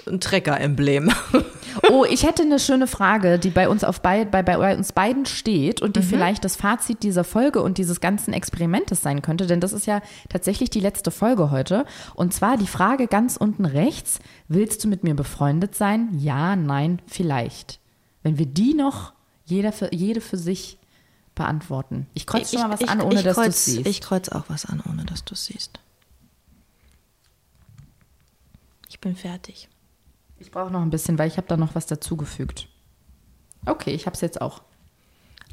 ein Trecker-Emblem. Oh, ich hätte eine schöne Frage, die bei uns auf bei, bei, bei uns beiden steht und die Mhm. vielleicht das Fazit dieser Folge und dieses ganzen Experimentes sein könnte, denn das ist ja tatsächlich die letzte Folge heute. Und zwar die Frage ganz unten rechts: Willst du mit mir befreundet sein? Ja, nein, vielleicht. Wenn wir die noch jeder für, jede für sich beantworten. Ich kreuze schon mal was an, ohne ich dass du es siehst. Ich kreuz auch was an, ohne dass du es siehst. Ich bin fertig. Ich brauche noch ein bisschen, weil ich habe da noch was dazugefügt. Okay, ich habe es jetzt auch.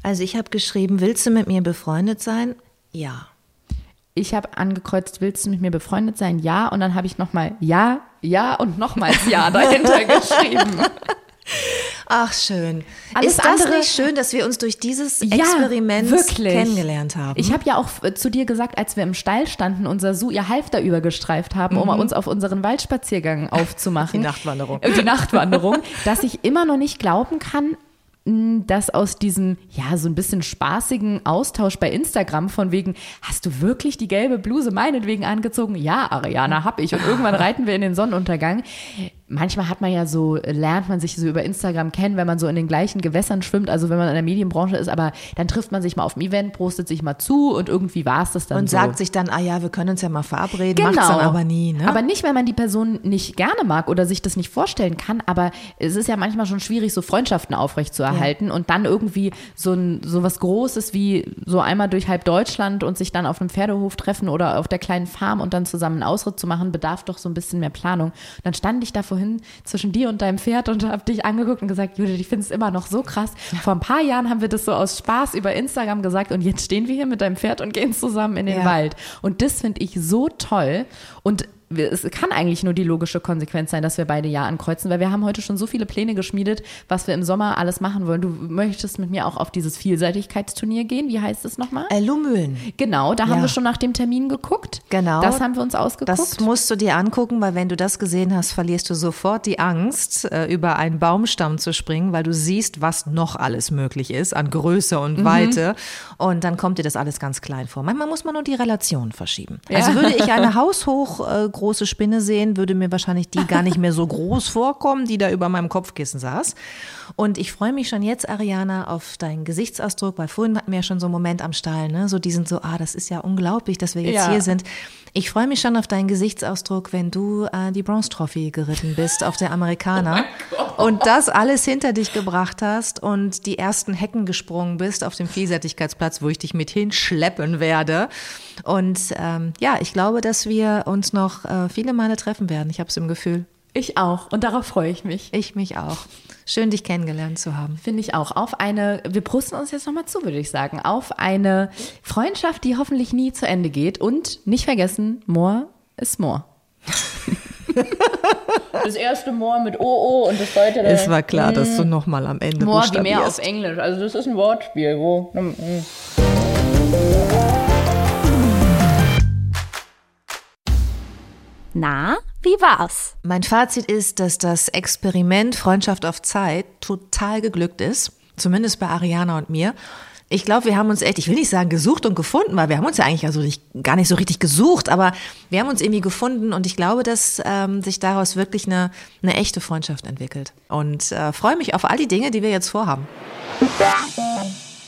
Also ich habe geschrieben, willst du mit mir befreundet sein? Ja. Ich habe angekreuzt, willst du mit mir befreundet sein? Ja. Und dann habe ich nochmal Ja, Ja und nochmals Ja dahinter geschrieben. Ach, schön. Alles ist das andere- nicht schön, dass wir uns durch dieses Ja, Experiment wirklich. kennengelernt haben? Ich habe ja auch äh, zu dir gesagt, als wir im Stall standen, unser Su ihr Halfter übergestreift haben, um uns auf unseren Waldspaziergang aufzumachen. Die Nachtwanderung. Äh, Die Nachtwanderung, dass ich immer noch nicht glauben kann, dass aus diesem, ja, so ein bisschen spaßigen Austausch bei Instagram von wegen, hast du wirklich die gelbe Bluse meinetwegen angezogen? Ja, Ariana, hab ich. Und irgendwann reiten wir in den Sonnenuntergang. Manchmal hat man ja so, lernt man sich so über Instagram kennen, wenn man so in den gleichen Gewässern schwimmt, also wenn man in der Medienbranche ist, aber dann trifft man sich mal auf dem Event, prostet sich mal zu und irgendwie war es das dann und so. sagt sich dann, ah ja, wir können uns ja mal verabreden, macht's dann aber nie. Ne? Genau. Aber nicht, weil man die Person nicht gerne mag oder sich das nicht vorstellen kann, aber es ist ja manchmal schon schwierig, so Freundschaften aufrechtzuerhalten und dann irgendwie so, ein, so was Großes wie so einmal durch halb Deutschland und sich dann auf einem Pferdehof treffen oder auf der kleinen Farm und dann zusammen einen Ausritt zu machen, bedarf doch so ein bisschen mehr Planung. Und dann stand ich da vorhin zwischen dir und deinem Pferd und habe dich angeguckt und gesagt, Judith, ich finde es immer noch so krass. Vor ein paar Jahren haben wir das so aus Spaß über Instagram gesagt und jetzt stehen wir hier mit deinem Pferd und gehen zusammen in den Ja. Wald. Und das finde ich so toll. Und es kann eigentlich nur die logische Konsequenz sein, dass wir beide Ja ankreuzen, weil wir haben heute schon so viele Pläne geschmiedet, was wir im Sommer alles machen wollen. Du möchtest mit mir auch auf dieses Vielseitigkeitsturnier gehen. Wie heißt es nochmal? äh, Lumülen. Genau, da haben Ja. wir schon nach dem Termin geguckt. Genau. Das haben wir uns ausgeguckt. Das musst du dir angucken, weil wenn du das gesehen hast, verlierst du sofort die Angst, äh, über einen Baumstamm zu springen, weil du siehst, was noch alles möglich ist an Größe und Mhm. Weite. Und dann kommt dir das alles ganz klein vor. Manchmal muss man nur die Relation verschieben. Ja. Also würde ich eine haushoch äh, große Spinne sehen, würde mir wahrscheinlich die gar nicht mehr so groß vorkommen, die da über meinem Kopfkissen saß. Und ich freue mich schon jetzt, Ariana, auf deinen Gesichtsausdruck, weil vorhin hatten wir ja schon so einen Moment am Stall, ne? So diesen so, ah, das ist ja unglaublich, dass wir jetzt Ja. hier sind. Ich freue mich schon auf deinen Gesichtsausdruck, wenn du äh, die Bronze Trophy geritten bist auf der Amerikaner und das alles hinter dich gebracht hast und die ersten Hecken gesprungen bist auf dem Vielseitigkeitsplatz, wo ich dich mit hinschleppen werde. Und ähm, ja, ich glaube, dass wir uns noch äh, viele Male treffen werden. Ich habe es im Gefühl. ich auch. Und darauf freue ich mich. Ich mich auch. Schön, dich kennengelernt zu haben. Finde ich auch. Auf eine, wir brusten uns jetzt nochmal zu, würde ich sagen. Auf eine Freundschaft, die hoffentlich nie zu Ende geht. Und nicht vergessen, more is more. Das erste More mit OO und das zweite Es war klar, dass du noch mal am Ende More wie mehr auf. Englisch. Also das ist ein Wortspiel, wo. Na, wie war's? Mein Fazit ist, dass das Experiment Freundschaft auf Zeit total geglückt ist. Zumindest bei Ariana und mir. Ich glaube, wir haben uns echt, ich will nicht sagen gesucht und gefunden, weil wir haben uns ja eigentlich also nicht, gar nicht so richtig gesucht, aber wir haben uns irgendwie gefunden und ich glaube, dass ähm, sich daraus wirklich eine, eine echte Freundschaft entwickelt. Und äh, freue mich auf all die Dinge, die wir jetzt vorhaben.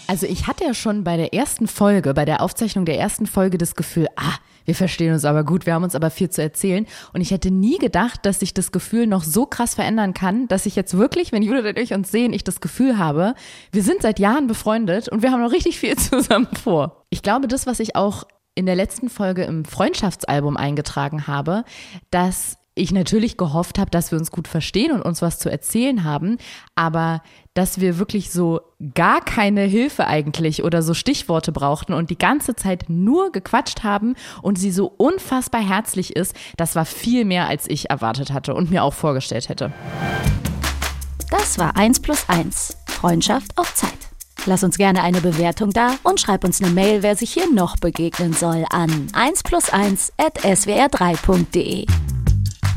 Also ich hatte ja schon bei der ersten Folge, bei der Aufzeichnung der ersten Folge das Gefühl, ah, wir verstehen uns aber gut, wir haben uns aber viel zu erzählen. Und ich hätte nie gedacht, dass sich das Gefühl noch so krass verändern kann, dass ich jetzt wirklich, wenn Judith und ich uns sehen, ich das Gefühl habe, wir sind seit Jahren befreundet und wir haben noch richtig viel zusammen vor. Ich glaube, das, was ich auch in der letzten Folge im Freundschaftsalbum eingetragen habe, dass ich natürlich gehofft habe, dass wir uns gut verstehen und uns was zu erzählen haben, aber dass wir wirklich so gar keine Hilfe eigentlich oder so Stichworte brauchten und die ganze Zeit nur gequatscht haben und sie so unfassbar herzlich ist, das war viel mehr, als ich erwartet hatte und mir auch vorgestellt hätte. Das war 1 plus 1. Freundschaft auf Zeit. Lass uns gerne eine Bewertung da und schreib uns eine Mail, wer sich hier noch begegnen soll, an 1 plus 1 at swr3.de.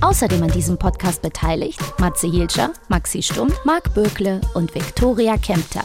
Außerdem an diesem Podcast beteiligt Matze Hilscher, Maxi Stumm, Marc Bökle und Viktoria Kempter.